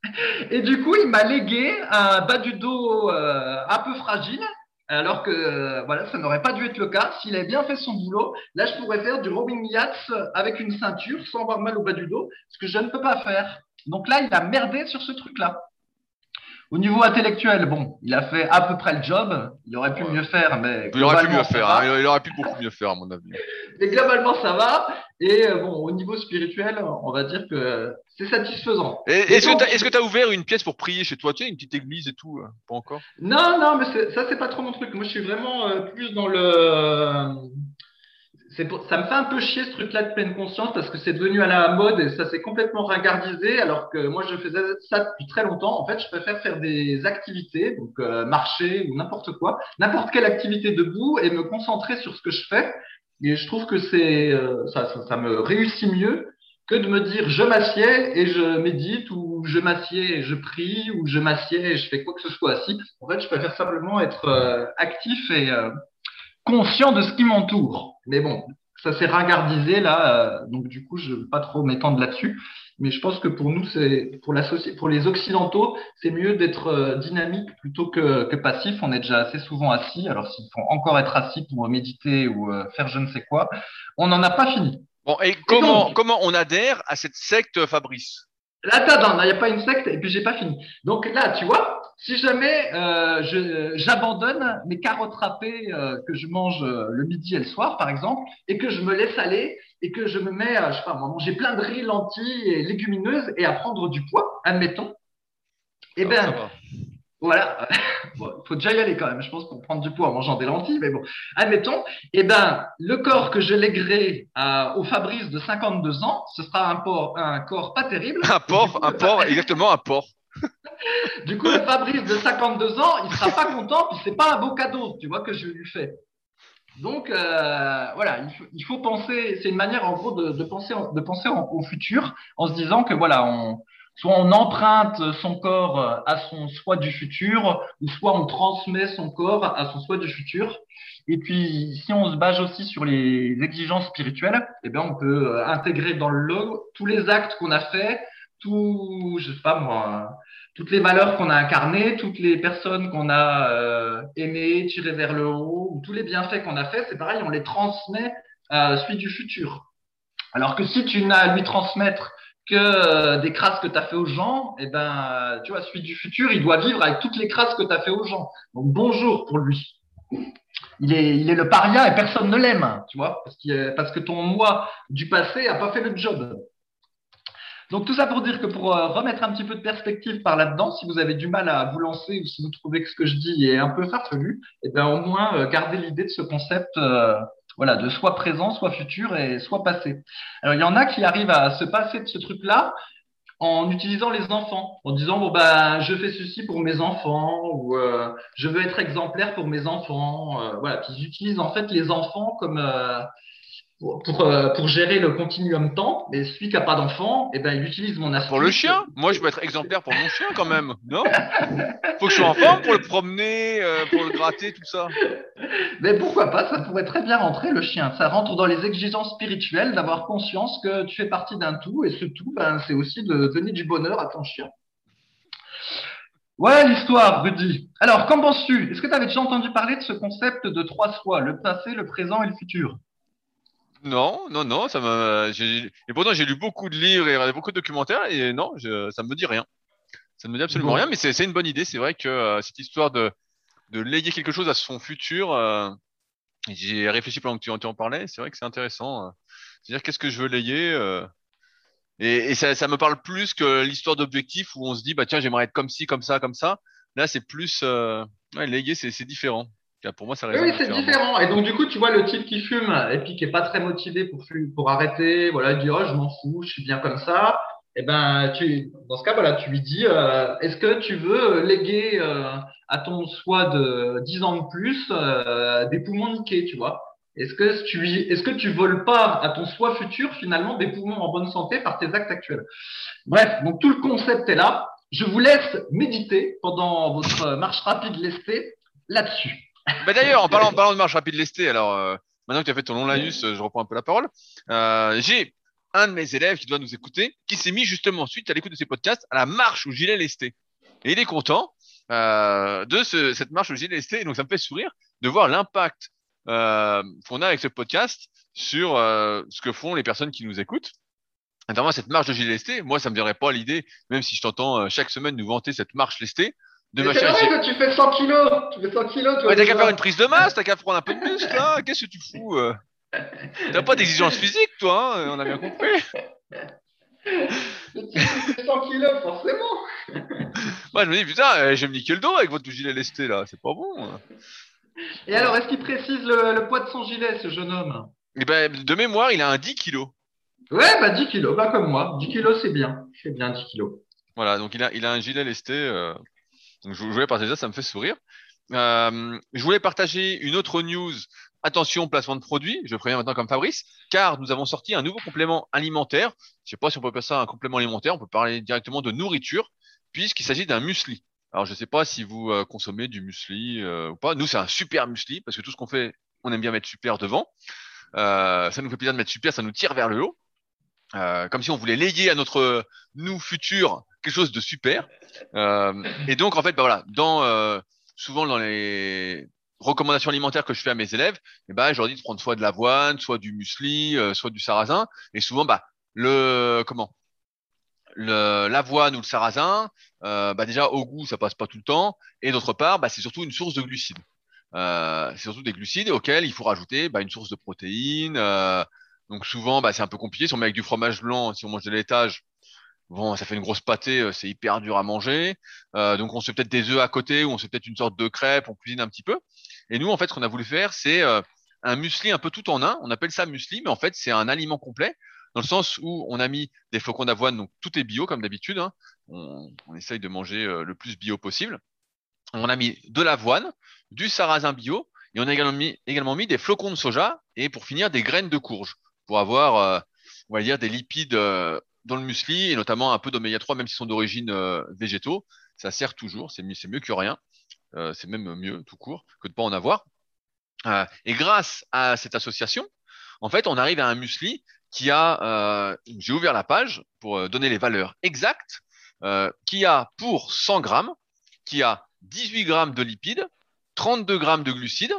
*laughs* Et du coup, il m'a légué un bas du dos euh, un peu fragile, alors que euh, voilà, ça n'aurait pas dû être le cas. S'il avait bien fait son boulot, là, je pourrais faire du rowing yachts avec une ceinture sans avoir mal au bas du dos, ce que je ne peux pas faire. Donc là, il a merdé sur ce truc-là. Au niveau intellectuel, bon, il a fait à peu près le job. Il aurait pu Ouais. mieux faire, mais Il aurait pu globalement, mieux ça faire, va. hein. il, aurait pu beaucoup mieux faire, à mon avis. *laughs* Mais globalement, ça va. Et euh, bon, au niveau spirituel, on va dire que c'est satisfaisant. Est-ce que que t'as ouvert une pièce pour prier chez toi? Tu sais, une petite église et tout euh, Pas encore? Non, non, mais ça, c'est pas trop mon truc. Moi, je suis vraiment euh, plus dans le. Ça me fait un peu chier ce truc-là de pleine conscience parce que c'est devenu à la mode et ça s'est complètement ringardisé alors que moi je faisais ça depuis très longtemps. En fait, je préfère faire des activités, donc euh, marcher ou n'importe quoi, n'importe quelle activité debout et me concentrer sur ce que je fais. Et je trouve que c'est euh, ça, ça, ça, me réussit mieux que de me dire je m'assieds et je médite ou je m'assieds et je prie ou je m'assieds et je fais quoi que ce soit assis. En fait, je préfère simplement être euh, actif et conscient de ce qui m'entoure. Mais bon, ça s'est ringardisé là, euh, donc du coup, je ne veux pas trop m'étendre là-dessus. Mais je pense que pour nous, c'est pour, la pour les Occidentaux, c'est mieux d'être euh, dynamique plutôt que, que, passif. On est déjà assez souvent assis. Alors s'il faut encore être assis pour méditer ou euh, faire je ne sais quoi, on n'en a pas fini. Bon, et comment, comment on adhère à cette secte, Fabrice? Là, attends, il n'y a pas une secte et puis j'ai pas fini. Donc là, tu vois, si jamais euh, j'abandonne mes carottes râpées euh, que je mange euh, le midi et le soir, par exemple, et que je me laisse aller et que je me mets, à, je sais pas, manger plein de riz, lentilles et légumineuses et à prendre du poids, admettons, eh bien, voilà, *laughs* il faut déjà y aller quand même, je pense, pour prendre du poids en mangeant des lentilles, mais bon, admettons, eh ben, le corps que je lèguerai au Fabrice de 52 ans, ce sera un, un corps pas terrible. Un porc, un porc, exactement un porc. Du coup, le Fabrice de 52 ans, il sera pas content, puis c'est pas un beau cadeau, tu vois, que je lui fais. Donc, euh, voilà, il faut, penser, c'est une manière en gros de, penser, de penser au futur en se disant que voilà, on, soit on emprunte son corps à son soi du futur, ou soit on transmet son corps à son soi du futur. Et puis, si on se base aussi sur les exigences spirituelles, eh bien, on peut intégrer dans le log tous les actes qu'on a faits, tout, je sais pas moi, toutes les valeurs qu'on a incarnées, toutes les personnes qu'on a euh, aimées, tirées vers le haut, ou tous les bienfaits qu'on a faits, c'est pareil, on les transmet à celui du futur. Alors que si tu n'as à lui transmettre que euh, des crasses que tu as fait aux gens, eh ben, tu vois, celui du futur, il doit vivre avec toutes les crasses que tu as fait aux gens. Donc bonjour pour lui. Il est, il est le paria et personne ne l'aime, tu vois, parce, parce que ton moi du passé a pas fait le job. Donc tout ça pour dire que pour euh, remettre un petit peu de perspective par là-dedans, si vous avez du mal à vous lancer ou si vous trouvez que ce que je dis est un peu farfelu, eh ben au moins euh, gardez l'idée de ce concept voilà, de soit présent, soit futur et soit passé. Alors, il y en a qui arrivent à se passer de ce truc-là en utilisant les enfants, en disant bon ben je fais ceci pour mes enfants ou euh, je veux être exemplaire pour mes enfants. Euh, voilà, puis ils utilisent en fait les enfants comme euh, pour, euh, pour, gérer le continuum temps, mais celui qui n'a pas d'enfant, eh ben, il utilise mon astuce. Pour le chien? Moi, je peux être exemplaire pour mon chien quand même, non? Faut que je sois en forme pour le promener, euh, pour le gratter, tout ça. Mais pourquoi pas Ça pourrait très bien rentrer, le chien. Ça rentre dans les exigences spirituelles d'avoir conscience que tu fais partie d'un tout, et ce tout, ben, c'est aussi de donner du bonheur à ton chien. Ouais, l'histoire, Rudy. Alors, qu'en penses-tu? Est-ce que tu avais déjà entendu parler de ce concept de trois soi, le passé, le présent et le futur? Non, non, non, ça m'a. Et pourtant, j'ai lu beaucoup de livres et beaucoup de documentaires et non, je... ça me dit rien. Ça ne me dit absolument rien, mais c'est une bonne idée. C'est vrai que euh, cette histoire de, de léguer quelque chose à son futur, euh, j'ai réfléchi pendant que tu, en parlais. C'est vrai que c'est intéressant. Euh. C'est-à-dire, qu'est-ce que je veux léguer Et, et ça, ça, me parle plus que l'histoire d'objectifs où on se dit, bah tiens, j'aimerais être comme ci, comme ça, comme ça. Là, c'est plus. Ouais, léguer, c'est différent. Pour moi, ça Oui, c'est différent. Et donc, du coup, tu vois le type qui fume et puis qui est pas très motivé pour, pour arrêter, voilà, il dit, oh, je m'en fous, je suis bien comme ça. Et eh ben, tu, dans ce cas, voilà, tu lui dis, euh, est-ce que tu veux léguer euh, à ton soi de 10 ans de plus euh, des poumons niqués, tu vois? Est-ce que tu, est-ce que tu voles pas à ton soi futur finalement des poumons en bonne santé par tes actes actuels? Bref, donc tout le concept est là. Je vous laisse méditer pendant votre marche rapide lestée là-dessus. Bah d'ailleurs, en parlant, parlant de marche rapide lestée, alors euh, maintenant que tu as fait ton long laïus, je reprends un peu la parole. Euh, j'ai un de mes élèves qui doit nous écouter, qui s'est mis justement suite à l'écoute de ces podcasts à la marche au gilet lesté. Et il est content euh, de ce, cette marche au gilet lesté. Et donc ça me fait sourire de voir l'impact euh, qu'on a avec ce podcast sur euh, ce que font les personnes qui nous écoutent. Notamment cette marche de gilet lesté, moi ça me viendrait pas l'idée, même si je t'entends euh, chaque semaine nous vanter cette marche lestée, de C'est vrai que tu fais 100 kilos. Tu fais 100 kilos, toi. t'as qu'à faire une prise de masse, t'as qu'à prendre un peu de muscle, là. *laughs* Qu'est-ce que tu fous euh T'as pas d'exigence physique, toi, hein on a bien compris. tu fais 100 kilos, forcément. *laughs* Moi, je me dis, putain, euh, je vais me niquer le dos avec votre gilet lesté, là. C'est pas bon. Et alors, est-ce qu'il précise le, poids de son gilet, ce jeune homme? Eh ben, de mémoire, il a un 10 kilos. Ouais, bah 10 kilos, bah comme moi. 10 kilos, c'est bien. C'est bien 10 kilos. Voilà, donc il a, il a un gilet lesté. euh, je, voulais partager ça, ça me fait sourire. Euh, je voulais partager une autre news. Attention, placement de produit. Je préviens maintenant comme Fabrice, car nous avons sorti un nouveau complément alimentaire. Je sais pas si on peut appeler ça un complément alimentaire. On peut parler directement de nourriture, puisqu'il s'agit d'un muesli. Alors je sais pas si vous euh, consommez du muesli euh, ou pas. Nous, c'est un super muesli parce que tout ce qu'on fait, on aime bien mettre super devant. Euh, ça nous fait plaisir de mettre super, ça nous tire vers le haut. Comme si on voulait léguer à notre nous futur quelque chose de super. Euh, et donc en fait, bah voilà, dans euh, souvent dans les recommandations alimentaires que je fais à mes élèves, eh ben, je leur dis de prendre soit de l'avoine, soit du muesli, euh, soit du sarrasin. Et souvent, bah le comment l'avoine ou le sarrasin, bah déjà au goût ça passe pas tout le temps, et d'autre part, bah c'est surtout une source de glucides. C'est surtout des glucides auxquels il faut rajouter bah, une source de protéines. donc souvent, bah, c'est un peu compliqué. Si on met avec du fromage blanc, si on mange de laitage, bon, ça fait une grosse pâtée, euh, c'est hyper dur à manger. Euh, donc on se fait peut-être des œufs à côté ou on se fait peut-être une sorte de crêpe, on cuisine un petit peu. Et nous, en fait, ce qu'on a voulu faire, c'est euh, un muesli un peu tout en un. On appelle ça muesli, mais en fait, c'est un aliment complet dans le sens où on a mis des flocons d'avoine, donc tout est bio comme d'habitude. hein. On, on essaye de manger euh, le plus bio possible. On a mis de l'avoine, du sarrasin bio, et on a également mis, également mis des flocons de soja et pour finir des graines de courge pour avoir, euh, on va dire, des lipides euh, dans le muesli et notamment un peu d'oméga 3, même s'ils sont d'origine euh, végétaux. Ça sert toujours, c'est mieux, que rien. Euh, c'est même mieux tout court que de pas en avoir. Euh, et grâce à cette association, en fait, on arrive à un muesli qui a, j'ai ouvert la page pour donner les valeurs exactes, qui a pour 100 grammes, qui a 18 grammes de lipides, 32 grammes de glucides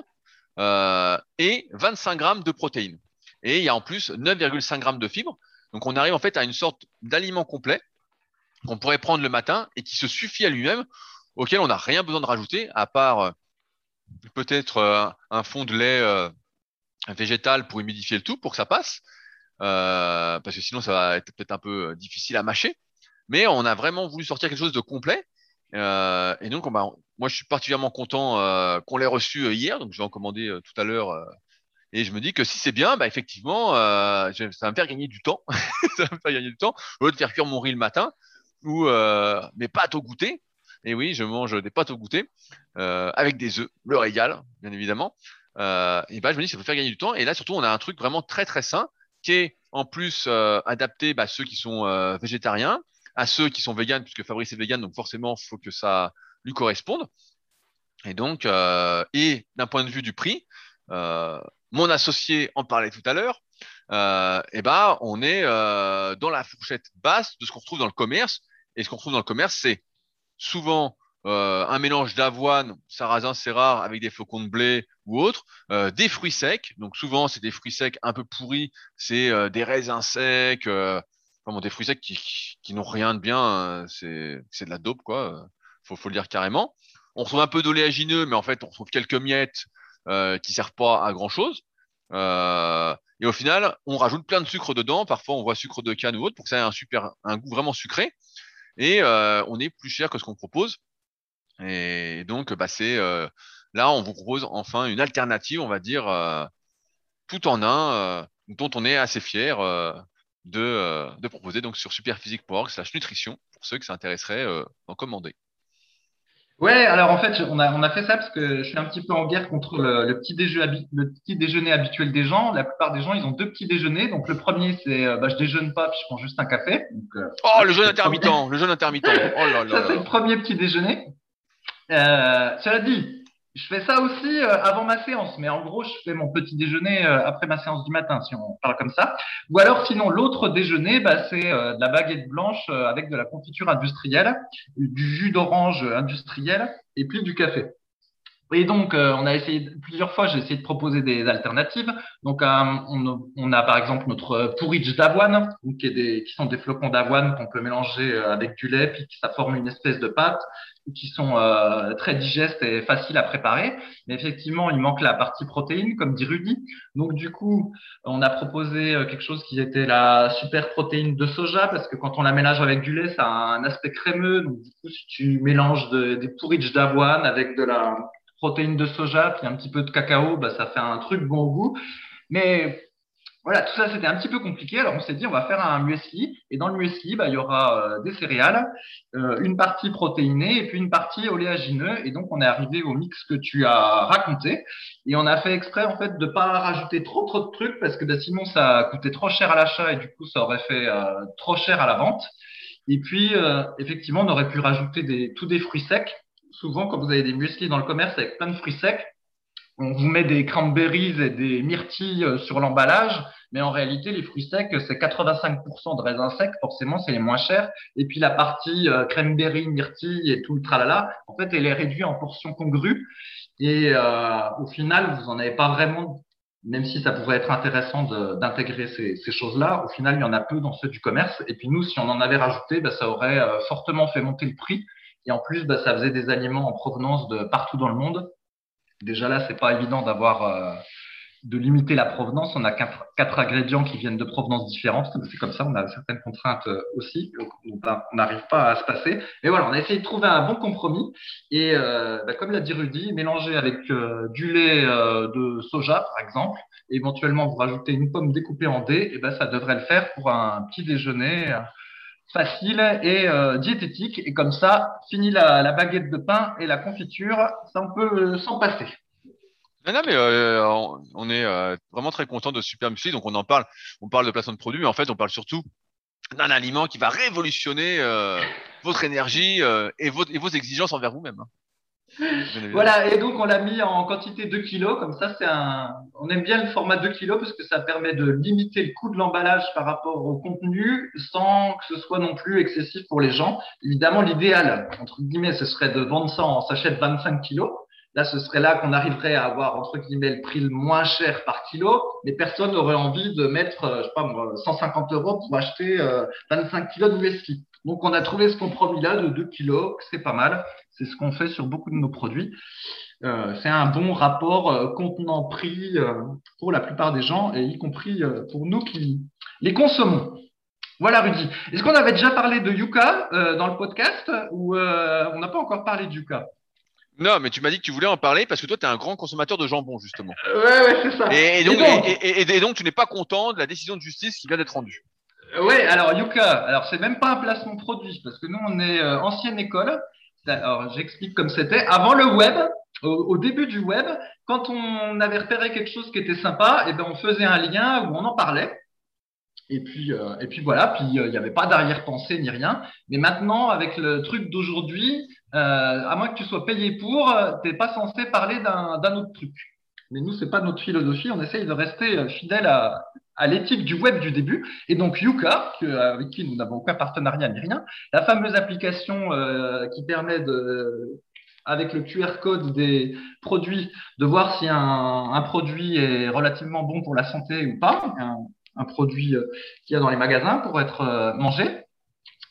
et 25 grammes de protéines. Et il y a en plus 9,5 grammes de fibres. Donc on arrive en fait à une sorte d'aliment complet qu'on pourrait prendre le matin et qui se suffit à lui-même, auquel on n'a rien besoin de rajouter, à part euh, peut-être euh, un fond de lait euh, végétal pour humidifier le tout, pour que ça passe, parce que sinon ça va être peut-être un peu difficile à mâcher. Mais on a vraiment voulu sortir quelque chose de complet. Et donc, on, moi, je suis particulièrement content qu'on l'ait reçu hier. Donc, je vais en commander tout à l'heure. Et je me dis que si c'est bien, bah, effectivement, euh, ça va me faire gagner du temps. *laughs* ça va me faire gagner du temps. Au lieu de faire cuire mon riz le matin ou euh, mes pâtes au goûter. Et oui, je mange des pâtes au goûter euh, avec des œufs, le régal, bien évidemment. Euh, et bah, je me dis ça peut faire gagner du temps. Et là, surtout, on a un truc vraiment très très sain qui est en plus euh, adapté bah, à ceux qui sont euh, végétariens, à ceux qui sont véganes, puisque Fabrice est végane, donc forcément, il faut que ça lui corresponde. Et donc, et d'un point de vue du prix, euh, mon associé en parlait tout à l'heure, euh, et ben, on est euh, dans la fourchette basse de ce qu'on retrouve dans le commerce. Et ce qu'on retrouve dans le commerce, c'est souvent euh, un mélange d'avoine, sarrasin, c'est rare, avec des flocons de blé ou autre, euh, des fruits secs. Donc souvent, c'est des fruits secs un peu pourris, c'est euh, des raisins secs, euh, enfin, des fruits secs qui, qui n'ont rien de bien. euh, c'est c'est de la dope, quoi. euh, Faut, faut le dire carrément. On retrouve un peu d'oléagineux, mais en fait, on retrouve quelques miettes euh, qui servent pas à grand chose. Euh, et au final, on rajoute plein de sucre dedans. Parfois, on voit sucre de canne ou autre pour que ça ait un super, un goût vraiment sucré. Et euh, on est plus cher que ce qu'on propose. Et donc, bah, c'est euh, là, on vous propose enfin une alternative, on va dire, tout en un, dont on est assez fier de, de proposer donc sur superphysique.org slash nutrition pour ceux intéresserait euh, d'en commander. Ouais, alors en fait, on a, on a fait ça parce que je suis un petit peu en guerre contre le, le petit déjeuner, le petit déjeuner habituel des gens. La plupart des gens, ils ont deux petits déjeuners. Donc le premier, c'est euh, bah, je déjeune pas, puis je prends juste un café. Donc, euh, Oh, le jeûne intermittent, le jeûne intermittent. Oh là *laughs* là Ça, c'est le premier petit déjeuner. Euh, cela dit, je fais ça aussi euh, avant ma séance, mais en gros, je fais mon petit déjeuner euh, après ma séance du matin, si on parle comme ça. Ou alors, sinon, l'autre déjeuner, bah, c'est euh, de la baguette blanche avec de la confiture industrielle, du jus d'orange industriel et puis du café. Et donc, on a essayé plusieurs fois, j'ai essayé de proposer des alternatives. Donc, on, a par exemple notre porridge d'avoine, qui, qui sont des flocons d'avoine qu'on peut mélanger avec du lait, puis ça forme une espèce de pâte, qui sont euh, très digestes et faciles à préparer. Mais effectivement, il manque la partie protéine, comme dit Rudy. Donc, du coup, on a proposé euh, quelque chose qui était la super protéine de soja, parce que quand on la mélange avec du lait, ça a un aspect crémeux. Donc, du coup, si tu mélanges de- des porridge d'avoine avec de la protéines de soja, puis un petit peu de cacao, bah, ça fait un truc bon goût. Mais voilà, tout ça c'était un petit peu compliqué. Alors on s'est dit on va faire un muesli et dans le muesli bah, il y aura euh, des céréales, euh, une partie protéinée et puis une partie oléagineux et donc on est arrivé au mix que tu as raconté et on a fait exprès en fait de pas rajouter trop trop de trucs parce que bah, sinon ça coûtait trop cher à l'achat et du coup ça aurait fait euh, trop cher à la vente. Et puis effectivement on aurait pu rajouter des, tous des fruits secs. Souvent quand vous avez des muesli dans le commerce avec plein de fruits secs, on vous met des cranberries et des myrtilles sur l'emballage mais en réalité, les fruits secs, c'est 85% de raisins secs, forcément, c'est les moins chers. Et puis la partie euh, cranberry, myrtille et tout le tralala, en fait, elle est réduite en portions congrues. Et euh, au final, vous n'en avez pas vraiment, même si ça pourrait être intéressant d'intégrer ces, choses-là, au final, il y en a peu dans ceux du commerce. Et puis nous, si on en avait rajouté, bah, ça aurait euh, fortement fait monter le prix. Et en plus, bah, ça faisait des aliments en provenance de partout dans le monde. Déjà là, c'est pas évident d'avoir euh, de limiter la provenance. On a quatre, ingrédients qui viennent de provenances différentes. C'est comme ça, on a certaines contraintes euh, aussi. on n'arrive pas à se passer. Mais voilà, on a essayé de trouver un bon compromis. Et euh, bah, comme l'a dit Rudy, mélanger avec euh, du lait de soja, par exemple. Éventuellement, vous rajoutez une pomme découpée en dés. Et ben, ça devrait le faire pour un petit déjeuner facile et diététique. Et comme ça, fini la, baguette de pain et la confiture. Ça, on peut s'en passer. Non, mais euh, on est euh, vraiment très content de Super. Donc on en parle, on parle de placement de produits, mais en fait on parle surtout d'un aliment qui va révolutionner euh, votre énergie et, et vos exigences envers vous-même. Hein. Voilà, et donc on l'a mis en quantité 2 kg, comme ça c'est un. On aime bien le format 2 kg parce que ça permet de limiter le coût de l'emballage par rapport au contenu sans que ce soit non plus excessif pour les gens. Évidemment, l'idéal, entre guillemets, ce serait de vendre ça en sachet de 25 kg. Là, ce serait là qu'on arriverait à avoir, entre guillemets, le prix le moins cher par kilo, mais personne n'aurait envie de mettre, euh, je sais pas 150 euros pour acheter 25 euh, kilos de whisky. Donc, on a trouvé ce compromis-là de 2 kilos, c'est pas mal. C'est ce qu'on fait sur beaucoup de nos produits. Euh, c'est un bon rapport contenant-prix pour la plupart des gens, et y compris pour nous qui les consommons. Voilà, Rudy. Est-ce qu'on avait déjà parlé de Yuka dans le podcast ou on n'a pas encore parlé de Yuka? Non, mais tu m'as dit que tu voulais en parler parce que toi, tu es un grand consommateur de jambon, justement. Euh, ouais, ouais, c'est ça. Et, donc, et, donc, tu n'es pas content de la décision de justice qui vient d'être rendue. Euh, ouais, alors Yuka, alors c'est même pas un placement produit parce que nous, on est euh, ancienne école. Alors, j'explique comme c'était. Avant le web, au, début du web, quand on avait repéré quelque chose qui était sympa, et eh ben on faisait un lien où on en parlait. Et puis, et puis voilà, puis il n'y avait pas d'arrière-pensée ni rien. Mais maintenant, avec le truc d'aujourd'hui, euh, à moins que tu sois payé pour, euh, n'es pas censé parler d'un autre truc. Mais nous, c'est pas notre philosophie. On essaye de rester euh, fidèle à, à l'éthique du web du début. Et donc Yuka, avec qui nous n'avons aucun partenariat ni rien, la fameuse application qui permet de, avec le QR code des produits, de voir si un, produit est relativement bon pour la santé ou pas, un, un produit qu'il y a dans les magasins pour être mangé.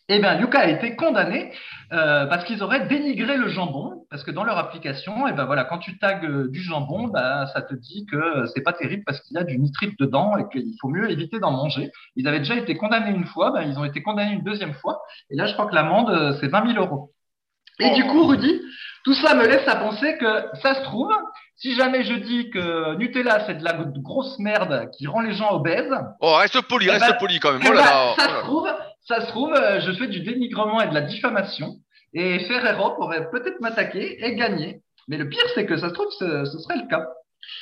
Eh bien, Yuka a été condamné euh, parce qu'ils auraient dénigré le jambon, parce que dans leur application, eh ben voilà, quand tu tags euh, du jambon, ben, ça te dit que c'est pas terrible parce qu'il y a du nitrite dedans et qu'il faut mieux éviter d'en manger. Ils avaient déjà été condamnés une fois, ben, ils ont été condamnés une deuxième fois, et là, je crois que l'amende, euh, c'est 20 000 euros. Et du coup, Rudy, tout ça me laisse à penser que ça se trouve, si jamais je dis que Nutella, c'est de la grosse merde qui rend les gens obèses. Oh, reste poli, eh reste ben, poli quand même. Eh oh là ben, là, ça se trouve, ça se trouve, euh, je fais du dénigrement et de la diffamation. Et Ferrero pourrait peut-être m'attaquer et gagner. Mais le pire, c'est que ça se trouve, ce, ce serait le cas.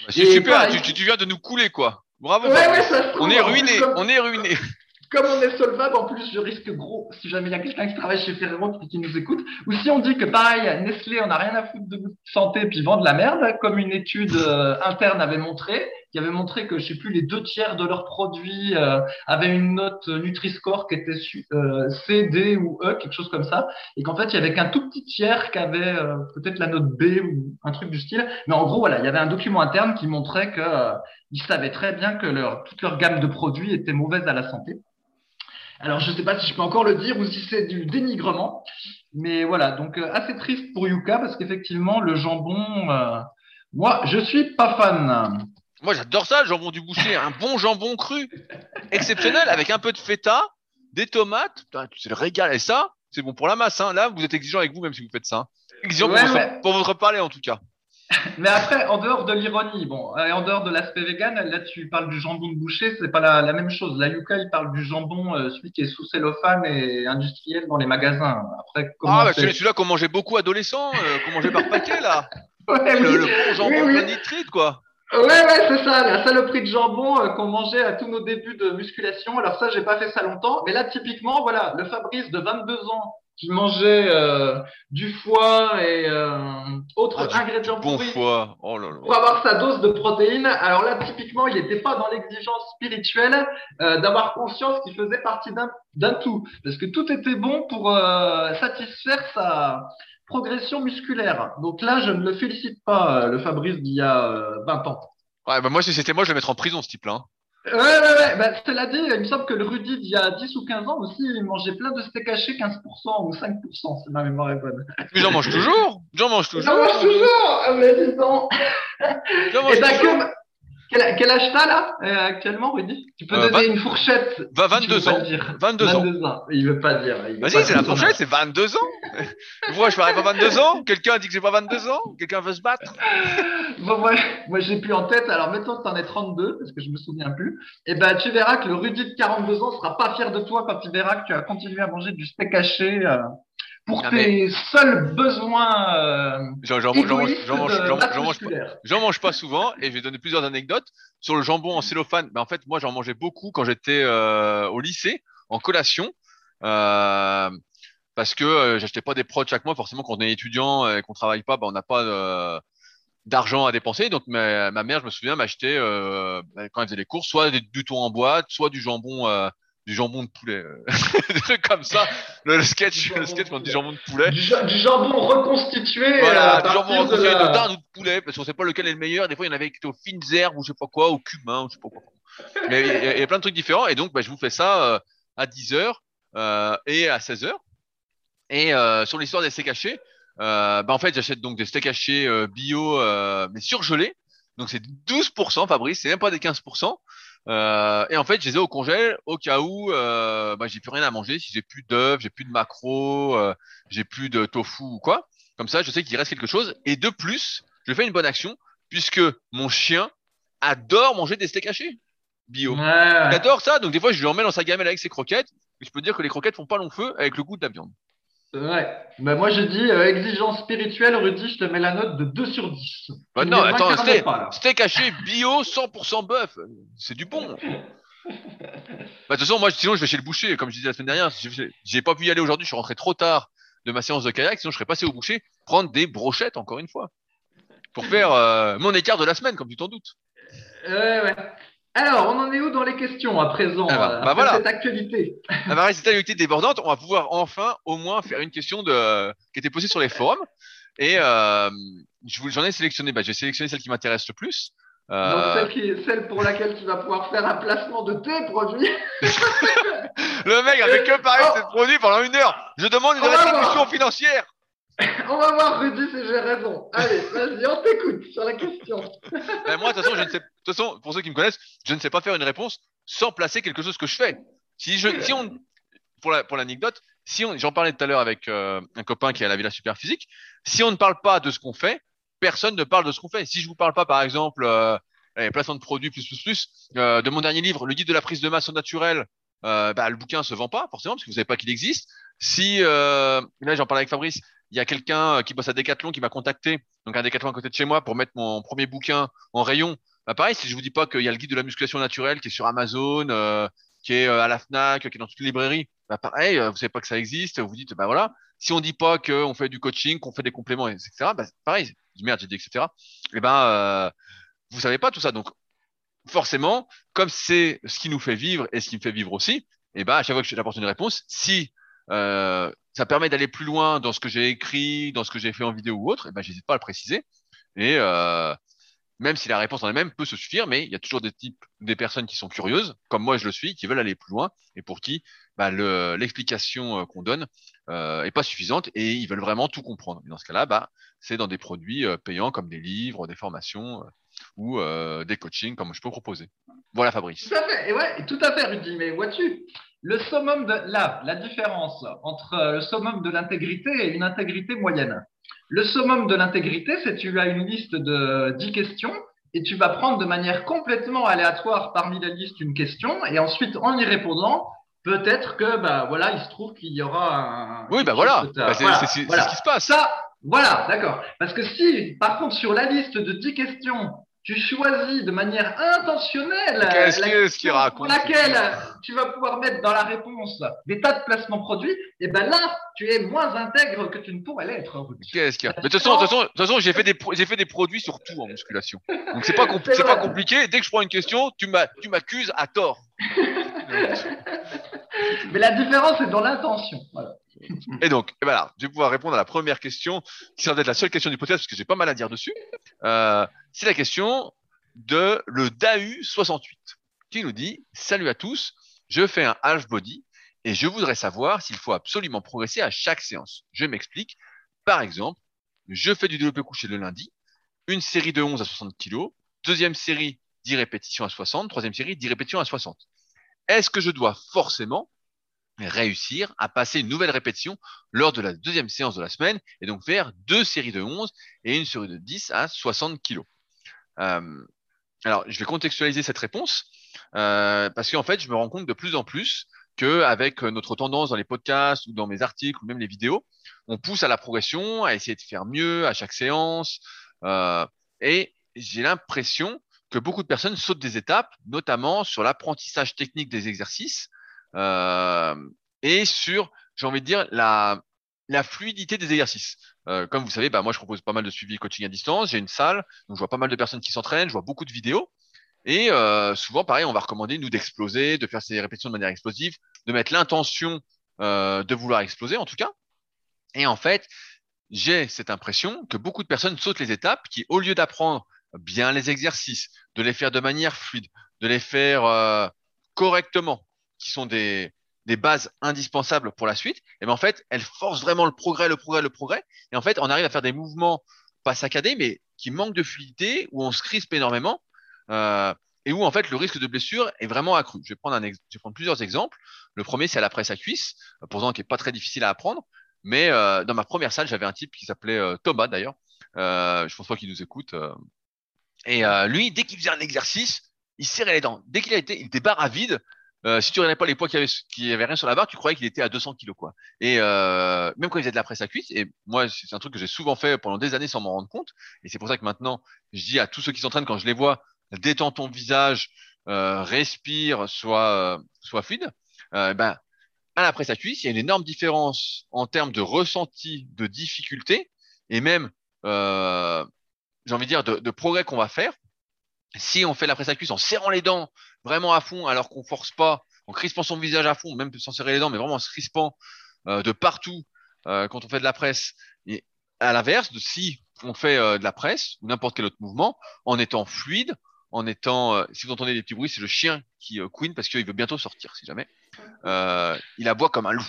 C'est super, tu, tu, viens de nous couler, quoi. Bravo. Ouais, ouais, ça se trouve, on est ruiné, on est ruiné comme on est solvable, en plus, je risque gros, si jamais il y a quelqu'un qui travaille chez Ferrero qui, nous écoute, ou si on dit que pareil, Nestlé, on n'a rien à foutre de santé, puis vend de la merde, comme une étude euh, interne avait montré, qui avait montré que, je sais plus, les deux tiers de leurs produits euh, avaient une note Nutri-Score qui était euh, C, D ou E, quelque chose comme ça, et qu'en fait, il y avait qu'un tout petit tiers qui avait peut-être la note B ou un truc du style, mais en gros, voilà, il y avait un document interne qui montrait que ils savaient très bien que leur, toute leur gamme de produits était mauvaise à la santé. Alors, je ne sais pas si je peux encore le dire ou si c'est du dénigrement. Mais voilà, donc euh, assez triste pour Yuka parce qu'effectivement, le jambon, euh, moi, je suis pas fan. Moi, j'adore ça, le jambon du boucher. Un bon jambon cru, exceptionnel, avec un peu de feta, des tomates. C'est le régal. Et ça, c'est bon pour la masse. Hein. Là, vous êtes exigeant avec vous, même si vous faites ça. Hein. Exigeant pour, votre, palais, en tout cas. *laughs* Mais après, en dehors de l'ironie, bon, et en dehors de l'aspect vegan, là tu parles du jambon de boucher, c'est pas la, la même chose. La Yuka, il parle du jambon, euh, celui qui est sous cellophane et industriel dans les magasins. Après, comment Ah, bah, celui-là qu'on mangeait beaucoup adolescents, euh, qu'on mangeait par paquet, là. *laughs* Ouais, Le, oui. le bon jambon Oui, oui. nitrite, quoi. Ouais, ouais, c'est ça, la saloperie de jambon euh, qu'on mangeait à tous nos débuts de musculation. Alors ça, j'ai pas fait ça longtemps, mais là, typiquement, voilà, le Fabrice de 22 ans qui mangeait euh, du foie et euh, autres Ah, ingrédients Bon pourris foie. Oh là là. pour avoir sa dose de protéines. Alors là, typiquement, il n'était pas dans l'exigence spirituelle euh, d'avoir conscience qu'il faisait partie d'un d'un tout, parce que tout était bon pour euh, satisfaire sa progression musculaire. Donc là, je ne le félicite pas, euh, le Fabrice d'il y a euh, 20 ans. Ouais, bah moi, si c'était moi, je le mettrais en prison, ce type-là. hein. Ouais, ouais, ouais. Bah, cela dit, il me semble que le Rudy d'il y a 10 ou 15 ans aussi, il mangeait plein de steak haché 15% ou 5%, si ma mémoire est bonne. *laughs* Mais j'en mange toujours. J'en mange toujours. J'en mange toujours, ah, mais dis donc. J'en mange Et t'as toujours. Quel, quel âge t'as là, euh, actuellement, Rudy? Tu peux Euh, donner une fourchette. Veux 22 pas ans. le dire. 22 ans. 22 ans. Il veut pas dire. Vas-y, c'est la fourchette, c'est 22 ans. *laughs* Moi, je parais pas 22 ans? Quelqu'un dit que j'ai pas 22 ans? Quelqu'un veut se battre? *laughs* Bon, moi, moi j'ai plus en tête. Alors, mettons que t'en es 32, parce que je me souviens plus. Et ben, tu verras que le Rudy de 42 ans sera pas fier de toi quand il verra que tu as continué à manger du steak haché euh, pour Non, tes seuls besoins euh, J'en mange, pas. souvent et je vais donner plusieurs anecdotes sur le jambon en cellophane. Ben, en fait, moi, j'en mangeais beaucoup quand j'étais euh, au lycée en collation. Euh, parce que euh, j'achetais pas des prods chaque mois. Forcément, quand on est étudiant et qu'on travaille pas, ben, on n'a pas euh, d'argent à dépenser. Donc, ma, ma mère, je me souviens, m'achetait euh, ben, quand elle faisait les courses, soit des, du thon en boîte, soit du jambon, euh, du jambon de poulet, euh, *laughs* des trucs comme ça. Le, le sketch, le sketch de quand on dit jambon de poulet. Du, ja- du jambon reconstitué. euh, Voilà, du jambon de reconstitué de, la- dinde ou de poulet, parce qu'on sait pas lequel est le meilleur. Des fois, il y en avait qui étaient aux fines herbes ou je sais pas quoi, au cumin ou je sais pas quoi. Mais il y, a- il y a plein de trucs différents. Et donc, bah, je vous fais ça euh, à 10h euh, et à 16h. Et euh, sur l'histoire des steaks hachés, euh, bah, en fait, j'achète donc des steaks hachés euh, bio, euh, mais surgelés. Donc, c'est 12%, Fabrice, c'est même pas des 15%. Euh, et en fait, je les ai au congèle au cas où euh, bah, j'ai plus rien à manger, si j'ai plus d'œufs, j'ai plus de macros, euh, j'ai plus de tofu ou quoi. Comme ça, je sais qu'il reste quelque chose. Et de plus, je fais une bonne action puisque mon chien adore manger des steaks hachés bio. Ouais, Il adore ça, donc des fois je lui emmène dans sa gamelle avec ses croquettes. Et je peux dire que les croquettes font pas long feu avec le goût de la viande. Ouais. Ben, moi, je dis euh, exigence spirituelle, Rudy, je te mets la note de 2 sur 10. Bah non, attends, steak, pas, steak haché bio 100% bœuf, c'est du bon. *laughs* Bah, de toute façon, moi, sinon, je vais chez le boucher, comme je disais la semaine dernière. J'ai pas pu y aller aujourd'hui, je suis rentré trop tard de ma séance de kayak, sinon je serais passé au boucher prendre des brochettes, encore une fois, pour faire euh, mon écart de la semaine, comme tu t'en doutes. Ouais, ouais. Alors, on en est où dans les questions à présent, Ah bah, euh, bah après voilà. cette actualité? *laughs* La variété d'actualité débordante, on va pouvoir enfin, au moins, faire une question de, qui était posée sur les forums. Et euh, j'en ai sélectionné, bah, j'ai sélectionné celle qui m'intéresse le plus. Donc, Euh, celle, qui, celle pour laquelle tu vas pouvoir faire un placement de tes produits. *laughs* le mec avait que parlé Oh. de ses produits pendant une heure. Je demande une Oh, rétribution financière. *laughs* On va voir, Rudy, si j'ai raison. Allez, vas-y, on t'écoute sur la question. Ben, moi, de toute façon, je ne sais, toute façon, pour ceux qui me connaissent, je ne sais pas faire une réponse sans placer quelque chose que je fais. Si je, si on, pour la, pour l'anecdote, si on, j'en parlais tout à l'heure avec euh, un copain qui est à la Villa Super Physique, si on ne parle pas de ce qu'on fait, personne ne parle de ce qu'on fait. Si je vous parle pas, par exemple, euh, placement de produits plus plus plus, euh, de mon dernier livre, le guide de la prise de masse au naturel, euh, bah, le bouquin se vend pas forcément parce que vous savez pas qu'il existe. Si euh, là, j'en parlais avec Fabrice, il y a quelqu'un euh, qui bosse à Decathlon qui m'a contacté, donc un Decathlon à côté de chez moi pour mettre mon premier bouquin en rayon. Bah pareil, si je vous dis pas qu'il y a le guide de la musculation naturelle qui est sur Amazon, euh, qui est euh, à la Fnac, qui est dans toutes les librairies, bah pareil, euh, vous savez pas que ça existe, vous dites bah voilà. Si on dit pas qu'on fait du coaching, qu'on fait des compléments, etc. Bah pareil, dis, merde, j'ai dit etc. Et ben euh, vous savez pas tout ça, donc forcément, comme c'est ce qui nous fait vivre et ce qui me fait vivre aussi, et ben à chaque fois que j'apporte une réponse, si ça permet d'aller plus loin dans ce que j'ai écrit, dans ce que j'ai fait en vidéo ou autre, et ben j'hésite pas à le préciser. Même si la réponse en elle-même peut se suffire, mais il y a toujours des types, des personnes qui sont curieuses, comme moi je le suis, qui veulent aller plus loin et pour qui bah, le- l'explication euh, qu'on donne euh, est pas suffisante et ils veulent vraiment tout comprendre. Et dans ce cas-là, bah, c'est dans des produits euh, payants comme des livres, des formations euh, ou des coachings comme je peux proposer. Voilà Fabrice. Tout à fait, et ouais, tout à fait, Rudy. Mais vois-tu, le summum de la différence entre le summum de l'intégrité et une intégrité moyenne. Le summum de l'intégrité, c'est que tu as une liste de 10 questions et tu vas prendre de manière complètement aléatoire parmi la liste une question et ensuite en y répondant, peut-être que bah voilà, il se trouve qu'il y aura un Oui, bah voilà, bah, c'est Voilà, c'est- voilà. ce qui se passe. ça, voilà, d'accord. Parce que si, par contre, sur la liste de 10 questions, tu choisis de manière intentionnelle la raconte pour laquelle tu vas pouvoir mettre dans la réponse des tas de placements produits, et ben là, tu es moins intègre que tu ne pourrais l'être. Qu'est-ce qu'il y a? Mais de toute façon, de toute façon, j'ai fait des pro- j'ai fait des produits sur tout en musculation. Donc c'est pas C'est pas compliqué. Dès que je prends une question, tu m'accuses à tort. *laughs* Mais la différence est dans l'intention. Voilà. Et donc, eh ben voilà, je vais pouvoir répondre à la première question, qui sera peut-être la seule question du podcast, parce que j'ai pas mal à dire dessus. Euh, c'est la question de le DAU 68, qui nous dit Salut à tous, je fais un half body et je voudrais savoir s'il faut absolument progresser à chaque séance. Je m'explique. Par exemple, je fais du développé couché le lundi, une série de 11 à 60 kg, deuxième série 10 répétitions à 60, troisième série 10 répétitions à 60. Est-ce que je dois forcément réussir à passer une nouvelle répétition lors de la deuxième séance de la semaine et donc faire deux séries de 11 et une série de 10 à 60 kg. Euh, alors, je vais contextualiser cette réponse euh, parce qu'en fait, je me rends compte de plus en plus que avec notre tendance dans les podcasts ou dans mes articles ou même les vidéos, on pousse à la progression, à essayer de faire mieux à chaque séance euh, et j'ai l'impression que beaucoup de personnes sautent des étapes, notamment sur l'apprentissage technique des exercices euh, et sur, j'ai envie de dire, la, fluidité des exercices. Euh, comme vous savez, bah, moi, je propose pas mal de suivi coaching à distance. J'ai une salle, donc je vois pas mal de personnes qui s'entraînent, je vois beaucoup de vidéos. Et euh, souvent, pareil, on va recommander, nous, d'exploser, de faire ces répétitions de manière explosive, de mettre l'intention euh, de vouloir exploser, en tout cas. Et en fait, j'ai cette impression que beaucoup de personnes sautent les étapes qui, au lieu d'apprendre bien les exercices, de les faire de manière fluide, de les faire euh, correctement, qui sont des, des bases indispensables pour la suite, et ben en fait, elles forcent vraiment le progrès, le progrès, le progrès. Et en fait, on arrive à faire des mouvements pas saccadés, mais qui manquent de fluidité, où on se crispe énormément, euh, et où en fait le risque de blessure est vraiment accru. Je vais prendre, un ex- je vais prendre plusieurs exemples. Le premier, c'est la presse à cuisse, pourtant qui est pas très difficile à apprendre. Mais euh, dans ma première salle, j'avais un type qui s'appelait euh, Thomas d'ailleurs. Euh, je pense pas qu'il nous écoute. euh. Et euh, lui, dès qu'il faisait un exercice, il serrait les dents. Dès qu'il était, il était barre à vide. Euh, si tu regardais pas les poids qu'il y avait, qu'il y avait rien sur la barre, tu croyais qu'il était à 200 kilos quoi. Et euh, même quand il faisait de la presse à cuisse, et moi c'est un truc que j'ai souvent fait pendant des années sans m'en rendre compte. Et c'est pour ça que maintenant, je dis à tous ceux qui s'entraînent quand je les vois, détends ton visage, euh, respire, sois, euh, fluide. Euh, ben à la presse à cuisse, il y a une énorme différence en termes de ressenti, de difficulté et même, j'ai envie de dire, de, progrès qu'on va faire. Si on fait la presse à cuisse en serrant les dents vraiment à fond, alors qu'on force pas, en crispant son visage à fond, même sans serrer les dents, mais vraiment en se crispant de partout quand on fait de la presse. Et à l'inverse, de si on fait de la presse ou n'importe quel autre mouvement, en étant fluide, en étant, euh, si vous entendez des petits bruits, c'est le chien qui euh, couine parce qu'il veut bientôt sortir, si jamais. Euh, il aboie comme un loup.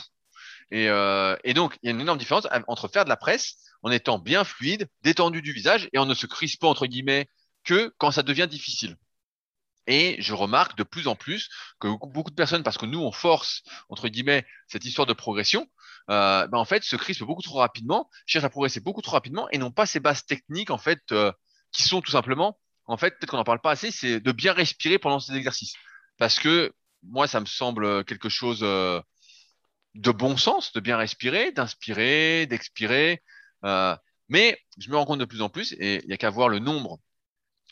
Et, euh, et donc, il y a une énorme différence entre faire de la presse en étant bien fluide, détendu du visage et en ne se crispant, entre guillemets, que quand ça devient difficile. Et je remarque de plus en plus que beaucoup de personnes, parce que nous, on force, entre guillemets, cette histoire de progression, euh, ben en fait, se crispent beaucoup trop rapidement, cherchent à progresser beaucoup trop rapidement et n'ont pas ces bases techniques, en fait, euh, qui sont tout simplement, en fait, peut-être qu'on n'en parle pas assez, c'est de bien respirer pendant ces exercices. Parce que moi, ça me semble quelque chose euh, de bon sens, de bien respirer, d'inspirer, d'expirer. Euh, mais je me rends compte de plus en plus, et il n'y a qu'à voir le nombre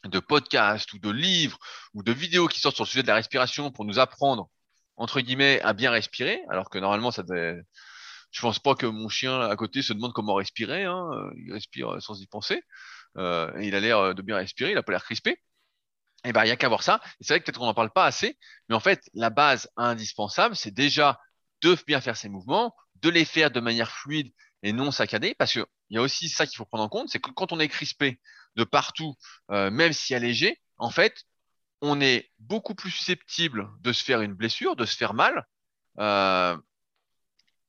de podcasts ou de livres ou de vidéos qui sortent sur le sujet de la respiration pour nous apprendre, entre guillemets, à bien respirer, alors que normalement, ça devait... Je pense pas que mon chien à côté se demande comment respirer, hein. il respire sans y penser. Euh, il a l'air de bien respirer, il a pas l'air crispé. Et ben, il y a qu'à voir ça. C'est vrai que peut-être qu'on n'en parle pas assez, mais en fait, la base indispensable, c'est déjà de bien faire ses mouvements, de les faire de manière fluide et non saccadée, parce que il y a aussi ça qu'il faut prendre en compte, c'est que quand on est crispé de partout, euh, même si léger, en fait, on est beaucoup plus susceptible de se faire une blessure, de se faire mal, euh,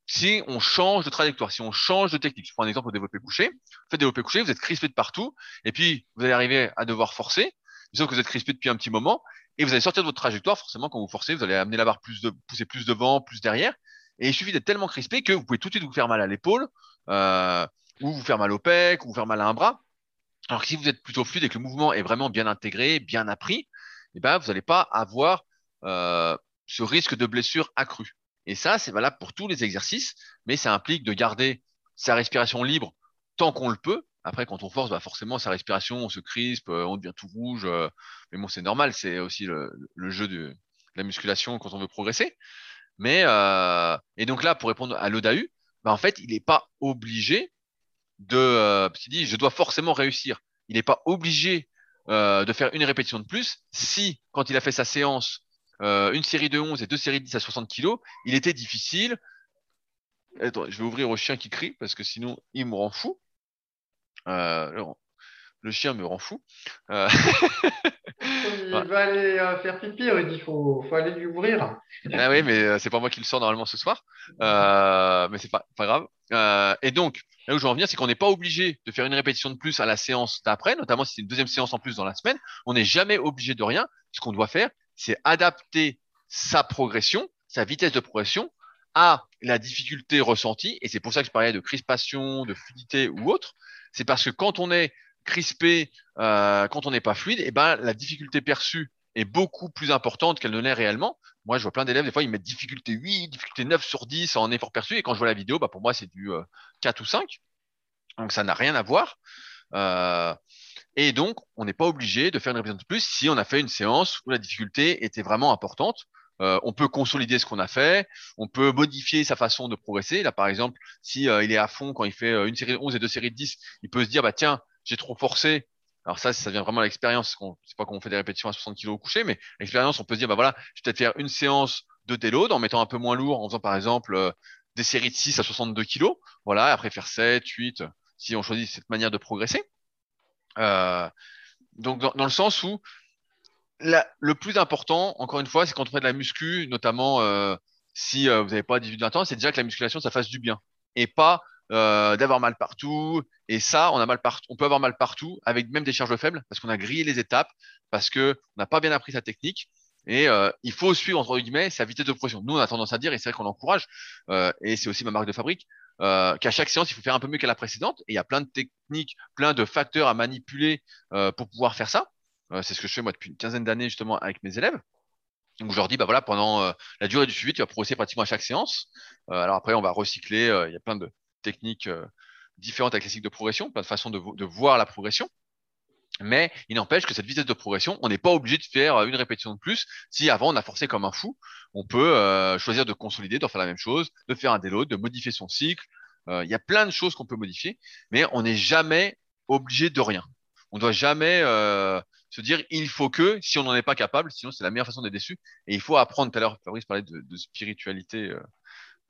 si on change de trajectoire, si on change de technique. Je prends un exemple au développé couché. Vous faites développé couché, vous êtes crispé de partout, et puis vous allez arriver à devoir forcer, disons que vous êtes crispé depuis un petit moment, et vous allez sortir de votre trajectoire. Forcément, quand vous forcez, vous allez amener la barre plus de, pousser plus devant, plus derrière. Et il suffit d'être tellement crispé que vous pouvez tout de suite vous faire mal à l'épaule. Euh, ou vous faire mal au pec, ou vous faire mal à un bras. Alors que si vous êtes plutôt fluide et que le mouvement est vraiment bien intégré, bien appris, eh ben, vous n'allez pas avoir euh, ce risque de blessure accrue. Et ça, c'est valable pour tous les exercices, mais ça implique de garder sa respiration libre tant qu'on le peut. Après, quand on force, bah forcément, sa respiration, on se crispe, euh, on devient tout rouge. Euh, mais bon, c'est normal, c'est aussi le, jeu de, la musculation quand on veut progresser. Mais euh, et donc là, pour répondre à l'ODAU, bah en fait, il n'est pas obligé de. Dit, je dois forcément réussir. Il n'est pas obligé de faire une répétition de plus si, quand il a fait sa séance, euh, une série de 11 et deux séries de 10 à 60 kg, il était difficile. Attends, je vais ouvrir au chien qui crie parce que sinon il me rend fou. Euh, le chien me rend fou. Euh... il *laughs* va aller faire pipi, il faut, faut aller lui ouvrir. ah oui, mais c'est pas moi qui le sors normalement ce soir. Mais c'est pas, pas grave. Et donc, là où je veux en venir, c'est qu'on n'est pas obligé de faire une répétition de plus à la séance d'après, notamment si c'est une deuxième séance en plus dans la semaine. On n'est jamais obligé de rien. Ce qu'on doit faire, c'est adapter sa progression, sa vitesse de progression à la difficulté ressentie. Et c'est pour ça que je parlais de crispation, de fluidité ou autre. C'est parce que quand on est crispé, euh, quand on n'est pas fluide, et eh ben, la difficulté perçue est beaucoup plus importante qu'elle ne l'est réellement. Moi, je vois plein d'élèves, des fois, ils mettent difficulté 8, difficulté 9 sur 10 en effort perçu. Et quand je vois la vidéo, bah, pour moi, c'est du 4 euh, ou 5. Donc, ça n'a rien à voir. Euh, et donc, on n'est pas obligé de faire une répétition de plus si on a fait une séance où la difficulté était vraiment importante. Euh, on peut consolider ce qu'on a fait, on peut modifier sa façon de progresser. Là, par exemple, si euh, il est à fond quand il fait une série de 11 et deux séries de 10, il peut se dire, bah tiens, j'ai trop forcé. Alors ça, ça vient vraiment à l'expérience. C'est pas qu'on fait des répétitions à 60 kg au coucher, mais l'expérience, on peut se dire, bah voilà, je vais peut-être faire une séance de déload en mettant un peu moins lourd, en faisant par exemple euh, des séries de 6 à 62 kg. Voilà, après faire 7, 8, si on choisit cette manière de progresser. Euh, donc dans, le sens où le plus important, encore une fois, c'est quand on fait de la muscu, notamment euh, si vous n'avez pas 18-20 ans, c'est déjà que la musculation, ça fasse du bien. Et pas euh, d'avoir mal partout. Et ça, on a mal partout. On peut avoir mal partout avec même des charges faibles parce qu'on a grillé les étapes, parce que on n'a pas bien appris sa technique. Et euh, il faut suivre entre guillemets sa vitesse de progression. Nous, on a tendance à dire, et c'est vrai qu'on encourage, euh, et c'est aussi ma marque de fabrique, euh, qu'à chaque séance, il faut faire un peu mieux qu'à la précédente. Et il y a plein de techniques, plein de facteurs à manipuler euh, pour pouvoir faire ça. Euh, c'est ce que je fais moi depuis une quinzaine d'années justement avec mes élèves. Donc je leur dis, bah voilà, pendant la durée du suivi, tu vas progresser pratiquement à chaque séance. alors après, on va recycler. il y a plein de techniques euh, différentes avec les cycles de progression, plein de façons de, de voir la progression. Mais il n'empêche que cette vitesse de progression, on n'est pas obligé de faire euh, une répétition de plus. Si avant on a forcé comme un fou, on peut euh, choisir de consolider, de faire la même chose, de faire un déload, de modifier son cycle. Euh, il y a plein de choses qu'on peut modifier, mais on n'est jamais obligé de rien. On ne doit jamais euh, se dire il faut que si on n'en est pas capable, sinon c'est la meilleure façon d'être déçu. Et il faut apprendre. Tout à l'heure, Fabrice parlait de, de spiritualité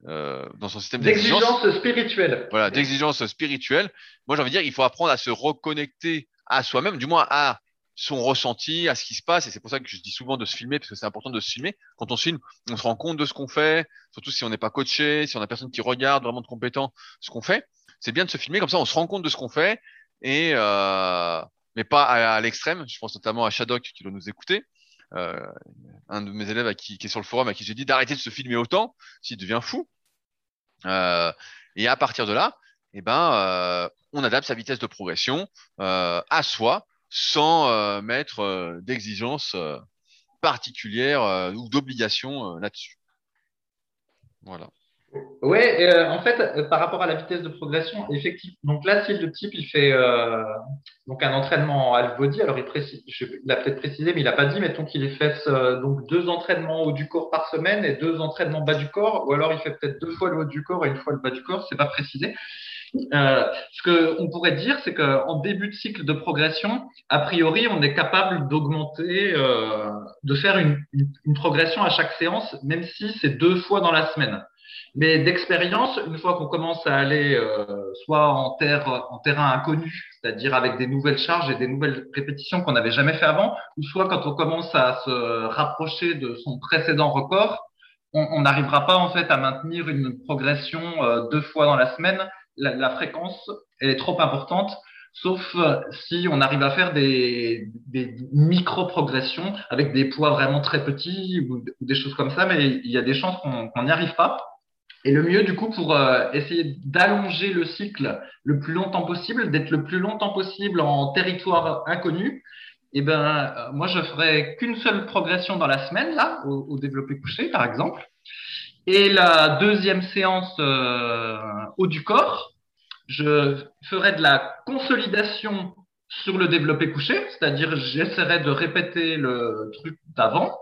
euh, dans son système d'exigence spirituelle. Voilà, d'exigence spirituelle. Moi, j'ai envie de dire, il faut apprendre à se reconnecter à soi-même, du moins à son ressenti, à ce qui se passe. Et c'est pour ça que je dis souvent de se filmer, parce que c'est important de se filmer. Quand on se filme, on se rend compte de ce qu'on fait, surtout si on n'est pas coaché, si on a personne qui regarde vraiment de compétent ce qu'on fait. C'est bien de se filmer, comme ça on se rend compte de ce qu'on fait, et euh, mais pas à, l'extrême. Je pense notamment à Shadok qui doit nous écouter. Euh, un de mes élèves qui, est sur le forum à qui j'ai dit d'arrêter de se filmer autant, s'il devient fou. Euh, et à partir de là, eh ben, on adapte sa vitesse de progression euh, à soi sans mettre d'exigence particulière ou d'obligation là-dessus. Voilà. Oui, euh, en fait, euh, par rapport à la vitesse de progression, effectivement. Donc là, si le type il fait euh, donc un entraînement en half body, alors il, précise, a peut-être précisé, mais il n'a pas dit, mettons qu'il fait donc deux entraînements haut du corps par semaine et deux entraînements bas du corps, ou alors il fait peut-être deux fois le haut du corps et une fois le bas du corps, c'est pas précisé. Ce qu'on pourrait dire, c'est qu'en début de cycle de progression, a priori, on est capable d'augmenter, de faire une, une progression à chaque séance, même si c'est deux fois dans la semaine. Mais d'expérience, une fois qu'on commence à aller euh, soit en, terre, en terrain inconnu, c'est-à-dire avec des nouvelles charges et des nouvelles répétitions qu'on n'avait jamais fait avant, ou soit quand on commence à se rapprocher de son précédent record, on n'arrivera pas en fait à maintenir une progression euh, deux fois dans la semaine. La, la, fréquence elle est trop importante, sauf euh, si on arrive à faire des, des micro-progressions avec des poids vraiment très petits ou, des choses comme ça, mais il y a des chances qu'on n'y arrive pas. Et le mieux, du coup, pour euh, essayer d'allonger le cycle le plus longtemps possible, d'être le plus longtemps possible en territoire inconnu, eh ben, euh, moi, je ferai qu'une seule progression dans la semaine, là, au, développé couché, par exemple. Et la deuxième séance euh, haut du corps, je ferai de la consolidation sur le développé couché, c'est-à-dire j'essaierai de répéter le truc d'avant,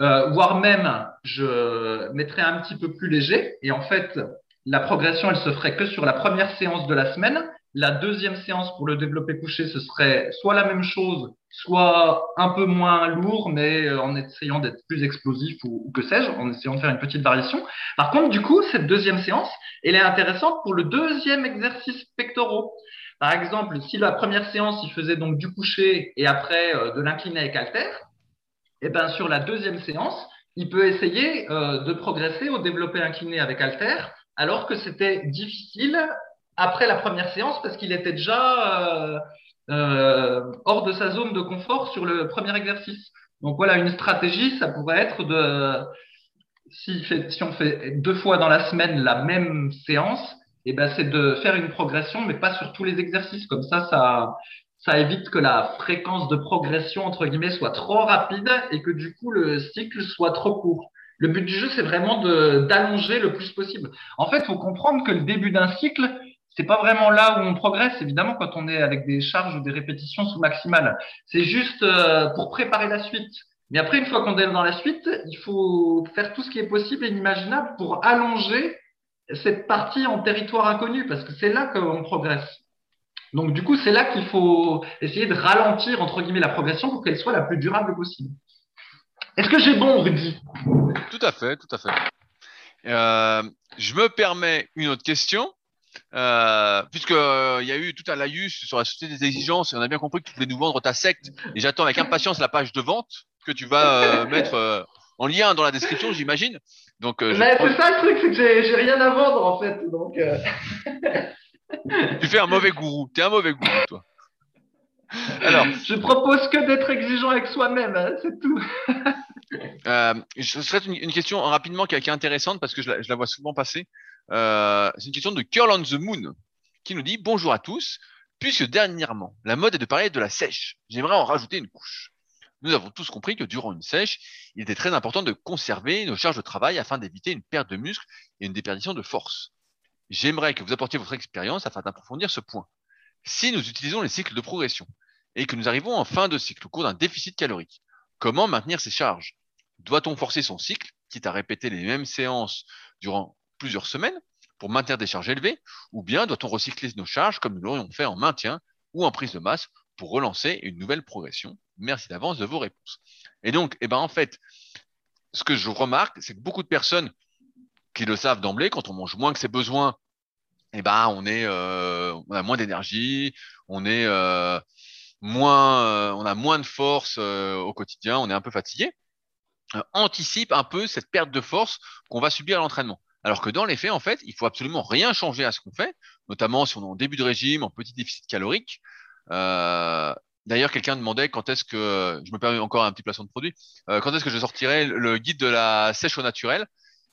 euh, voire même je mettrai un petit peu plus léger. Et en fait, la progression, elle se ferait que sur la première séance de la semaine. La deuxième séance pour le développé couché, ce serait soit la même chose, soit un peu moins lourd, mais euh, en essayant d'être plus explosif ou, que sais-je, en essayant de faire une petite variation. Par contre, du coup, cette deuxième séance, elle est intéressante pour le deuxième exercice pectoraux. Par exemple, si la première séance, il faisait donc du couché et après euh, de l'incliné avec halter, et eh ben sur la deuxième séance, il peut essayer euh, de progresser au développé incliné avec halter, alors que c'était difficile après la première séance parce qu'il était déjà euh, euh, hors de sa zone de confort sur le premier exercice. Donc voilà, une stratégie, ça pourrait être de si, si on fait deux fois dans la semaine la même séance, eh ben c'est de faire une progression, mais pas sur tous les exercices. Comme ça, ça, ça évite que la fréquence de progression, entre guillemets, soit trop rapide et que du coup, le cycle soit trop court. Le but du jeu, c'est vraiment d'allonger le plus possible. En fait, il faut comprendre que le début d'un cycle, c'est pas vraiment là où on progresse, évidemment, quand on est avec des charges ou des répétitions sous maximales. C'est juste euh, pour préparer la suite. Mais après, une fois qu'on est dans la suite, il faut faire tout ce qui est possible et inimaginable pour allonger cette partie en territoire inconnu, parce que c'est là qu'on progresse. Donc, du coup, c'est là qu'il faut essayer de ralentir, entre guillemets, la progression pour qu'elle soit la plus durable possible. Est-ce que j'ai bon, Rudy? Tout à fait, tout à fait. Euh, je me permets une autre question. Euh, puisqu'il euh, y a eu tout un laïus sur la société des exigences et on a bien compris que tu voulais nous vendre ta secte et j'attends avec impatience la page de vente que tu vas mettre en lien dans la description j'imagine donc c'est ça le truc c'est que j'ai rien à vendre en fait donc *laughs* tu fais un mauvais gourou. Tu es un mauvais gourou, toi. Alors, je propose que d'être exigeant avec soi-même, hein, c'est tout. euh, ce serait une, question rapidement qui est, intéressante parce que je la, vois souvent passer. Euh, c'est une question de Curl on the Moon qui nous dit bonjour à tous. Puisque dernièrement, la mode est de parler de la sèche, j'aimerais en rajouter une couche. Nous avons tous compris que durant une sèche, il était très important de conserver nos charges de travail afin d'éviter une perte de muscle et une déperdition de force. J'aimerais que vous apportiez votre expérience afin d'approfondir ce point. Si nous utilisons les cycles de progression et que nous arrivons en fin de cycle au cours d'un déficit calorique, comment maintenir ces charges? Doit-on forcer son cycle, quitte à répéter les mêmes séances durant plusieurs semaines pour maintenir des charges élevées, ou bien doit-on recycler nos charges comme nous l'aurions fait en maintien ou en prise de masse pour relancer une nouvelle progression? Merci d'avance de vos réponses. Et donc, eh ben, en fait, ce que je remarque, c'est que beaucoup de personnes qui le savent d'emblée, quand on mange moins que ses besoins, eh ben, on euh, a moins d'énergie, on euh, moins, euh, on a moins de force au quotidien, on est un peu fatigué. anticipe un peu cette perte de force qu'on va subir à l'entraînement. Alors que dans les faits, en fait, il faut absolument rien changer à ce qu'on fait, notamment si on est en début de régime, en petit déficit calorique. D'ailleurs, quelqu'un demandait quand est-ce que, je me permets encore un petit placement de produit, quand est-ce que je sortirais le guide de la sèche au naturel?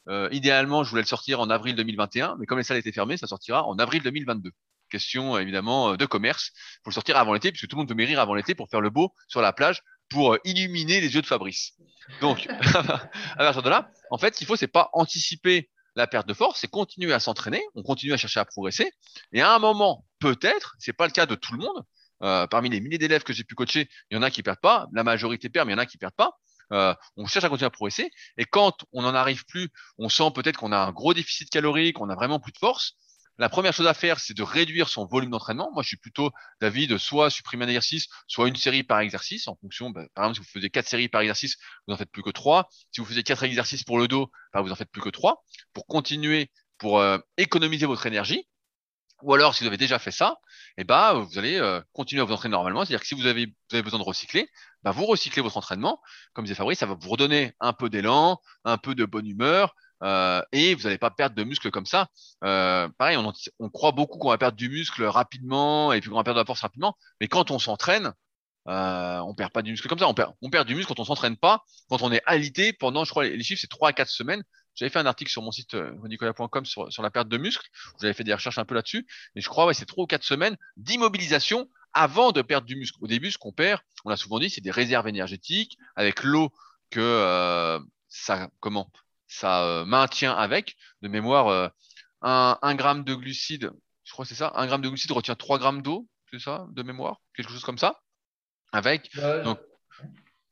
Euh, idéalement, je voulais le sortir en avril 2021, mais comme les salles étaient fermées, ça sortira en avril 2022. Question évidemment euh, de commerce. Il faut le sortir avant l'été, puisque tout le monde peut mairir avant l'été pour faire le beau sur la plage, pour euh, illuminer les yeux de Fabrice. Donc, *laughs* à partir de là, en fait, ce qu'il faut, c'est pas anticiper la perte de force, c'est continuer à s'entraîner, on continue à chercher à progresser, et à un moment, peut-être, c'est pas le cas de tout le monde, euh, parmi les milliers d'élèves que j'ai pu coacher, il y en a qui perdent pas, la majorité perd, mais il y en a qui perdent pas. Euh, on cherche à continuer à progresser. Et quand on n'en arrive plus, on sent peut-être qu'on a un gros déficit calorique, qu'on a vraiment plus de force. La première chose à faire, c'est de réduire son volume d'entraînement. Moi, je suis plutôt d'avis de soit supprimer un exercice, soit une série par exercice, en fonction, bah, par exemple, si vous faisiez quatre séries par exercice, vous en faites plus que trois. Si vous faisiez quatre exercices pour le dos, bah, vous en faites plus que trois. Pour continuer, pour euh, économiser votre énergie. Ou alors, si vous avez déjà fait ça, eh ben, vous allez euh, continuer à vous entraîner normalement. C'est-à-dire que si vous avez, besoin de recycler, bah, vous recyclez votre entraînement. Comme disait Fabrice, ça va vous redonner un peu d'élan, un peu de bonne humeur, euh, et vous n'allez pas perdre de muscle comme ça. Euh, pareil, on, croit beaucoup qu'on va perdre du muscle rapidement et puis qu'on va perdre de la force rapidement, mais quand on s'entraîne, euh, on perd pas du muscle comme ça. On perd, du muscle quand on s'entraîne pas, quand on est alité pendant, je crois, les chiffres, c'est 3 à 4 semaines. J'avais fait un article sur mon site euh, nicolas.com sur, la perte de muscle. J'avais fait des recherches un peu là-dessus. Et je crois, ouais, c'est trois ou quatre semaines d'immobilisation avant de perdre du muscle. Au début, ce qu'on perd, on l'a souvent dit, c'est des réserves énergétiques avec l'eau que ça, comment, ça euh, maintient avec. De mémoire, euh, un, un gramme de glucides, je crois que c'est ça, un gramme de glucides retient 3 grammes d'eau, c'est ça, de mémoire, quelque chose comme ça. Avec, Ouais, donc,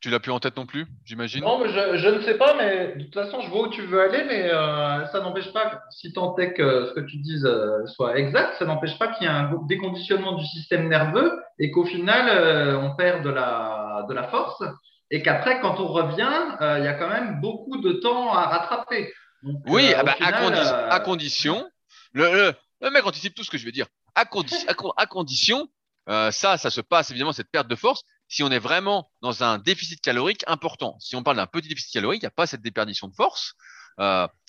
tu l'as plus en tête non plus, j'imagine? Non, mais je, je ne sais pas, mais de toute façon, je vois où tu veux aller, mais euh, ça n'empêche pas, si tant est que ce que tu dises euh, soit exact, ça n'empêche pas qu'il y ait un déconditionnement du système nerveux et qu'au final, euh, on perd de la, de la force et qu'après, quand on revient, euh, il y a quand même beaucoup de temps à rattraper. Donc, Oui, euh, ah bah, à, final, condi- euh, à condition, le, le, le mec anticipe tout ce que je vais dire. À, condi- *laughs* à, con- à condition, ça, ça se passe évidemment cette perte de force si on est vraiment dans un déficit calorique important. Si on parle d'un petit déficit calorique, il n'y a pas cette déperdition de force.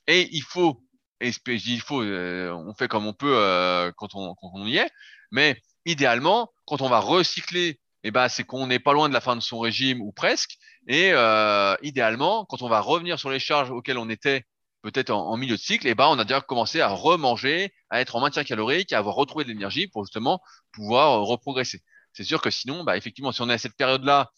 Et il faut, et je dis il faut, on fait comme on peut quand, on, quand on y est, mais idéalement, quand on va recycler, eh ben, c'est qu'on n'est pas loin de la fin de son régime ou presque. Et euh, idéalement, quand on va revenir sur les charges auxquelles on était peut-être en, milieu de cycle, eh ben, on a déjà commencé à remanger, à être en maintien calorique, à avoir retrouvé de l'énergie pour justement pouvoir euh, reprogresser. C'est sûr que sinon, bah, effectivement, si on est à cette période-là,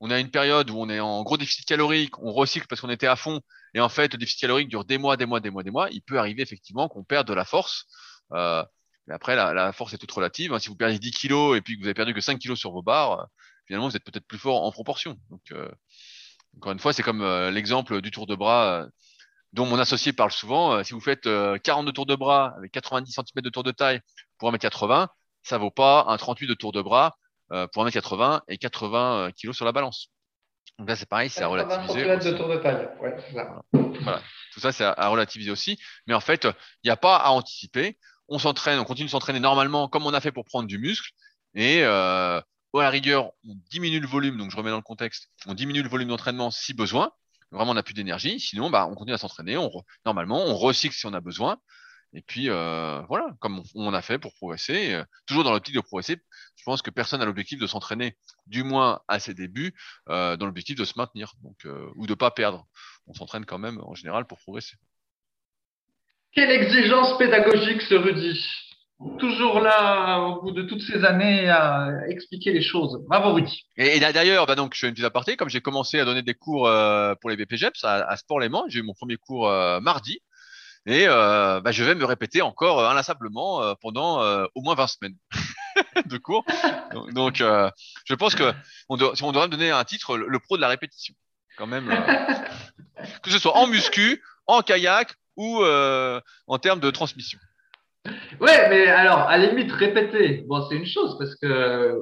on a une période où on est en gros déficit calorique, on recycle parce qu'on était à fond, et en fait, le déficit calorique dure des mois, des mois, des mois, des mois, il peut arriver effectivement qu'on perde de la force. Euh, mais après, la, la force est toute relative. hein. Si vous perdez 10 kilos et puis que vous avez perdu que 5 kilos sur vos barres, finalement, vous êtes peut-être plus fort en proportion. Donc, euh, encore une fois, c'est comme euh, l'exemple du tour de bras euh, dont mon associé parle souvent. Euh, si vous faites euh, 42 tours de bras avec 90 cm de tour de taille pour 1m80, ça vaut pas un 38 de tour de bras pour 1m80 et 80 euh, kilos sur la balance. Donc là, c'est pareil, c'est à 80 relativiser. centimètres de aussi. tour de taille. Ouais, c'est ça. Voilà. Tout ça, c'est à, à relativiser aussi. Mais en fait, il n'y a pas à anticiper. On s'entraîne, on continue de s'entraîner normalement comme on a fait pour prendre du muscle. Et euh, à la rigueur, on diminue le volume. Donc, je remets dans le contexte. On diminue le volume d'entraînement si besoin. Vraiment, on n'a plus d'énergie. Sinon, bah, on continue à s'entraîner. Normalement, on recycle si on a besoin. Et puis, euh, voilà, comme on, a fait pour progresser. Euh, toujours dans l'optique de progresser. Je pense que personne n'a l'objectif de s'entraîner, du moins à ses débuts, dans l'objectif de se maintenir ou de pas perdre. On s'entraîne quand même en général pour progresser. Quelle exigence pédagogique ce Rudy. Toujours là, au bout de toutes ces années, à expliquer les choses. Bravo Rudy. Et, et d'ailleurs, bah donc, je fais une petite aparté, comme j'ai commencé à donner des cours euh, pour les BPGEPS à, à Sport Léman, j'ai eu mon premier cours euh, mardi, et euh, bah, je vais me répéter encore inlassablement pendant au moins 20 semaines *laughs* de cours. Donc, donc, je pense que on, doit, on devrait me donner un titre, le, le pro de la répétition, quand même, *laughs* que ce soit en muscu, en kayak ou euh, en termes de transmission. Ouais, mais alors, à la limite, répéter, bon, c'est une chose parce que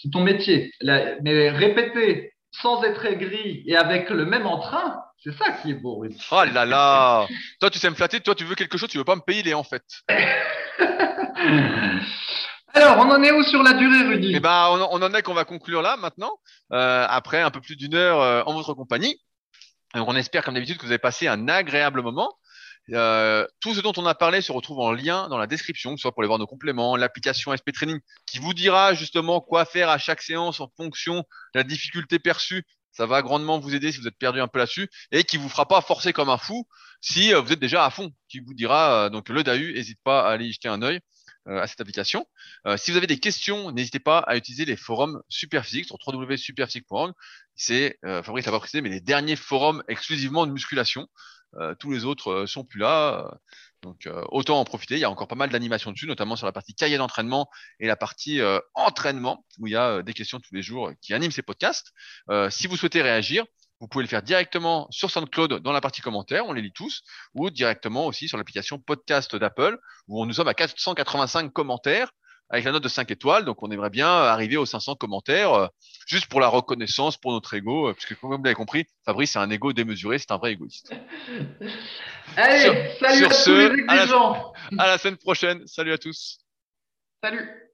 c'est ton métier. Là, mais répéter sans être aigri et avec le même entrain, c'est ça qui est beau, Rudy. Oh là là Toi, tu sais me flatter, toi, tu veux quelque chose, tu veux pas me payer les en fait. *laughs* Alors, on en est où sur la durée, Rudy? Eh ben, on, on en est qu'on va conclure là maintenant, euh, après un peu plus d'une heure euh, en votre compagnie. Donc, on espère, comme d'habitude, que vous avez passé un agréable moment. Euh, tout ce dont on a parlé se retrouve en lien dans la description, que ce soit pour aller voir nos compléments, l'application SP Training, qui vous dira justement quoi faire à chaque séance en fonction de la difficulté perçue. Ça va grandement vous aider si vous êtes perdu un peu là-dessus et qui vous fera pas forcer comme un fou si euh, vous êtes déjà à fond, qui vous dira euh, donc le DAU, n'hésite pas à aller y jeter un œil euh, à cette application. Euh, si vous avez des questions, n'hésitez pas à utiliser les forums Superphysique sur www.superphysique.org. C'est, euh, Fabrice l'a pas précisé, mais les derniers forums exclusivement de musculation. Euh, tous les autres euh, sont plus là. euh, donc autant en profiter. Il y a encore pas mal d'animations dessus, notamment sur la partie cahier d'entraînement et la partie entraînement, où il y a des questions tous les jours qui animent ces podcasts. Si vous souhaitez réagir, vous pouvez le faire directement sur SoundCloud dans la partie commentaires, on les lit tous, ou directement aussi sur l'application podcast d'Apple, où nous sommes à 485 commentaires avec la note de 5 étoiles. Donc, on aimerait bien arriver aux 500 commentaires, euh, juste pour la reconnaissance, pour notre ego, euh, puisque comme vous l'avez compris, Fabrice, c'est un ego démesuré, c'est un vrai égoïste. *laughs* Allez, Sur- salut sur à ce, tous les à la- exigeants. *laughs* À la semaine prochaine. Salut à tous. Salut.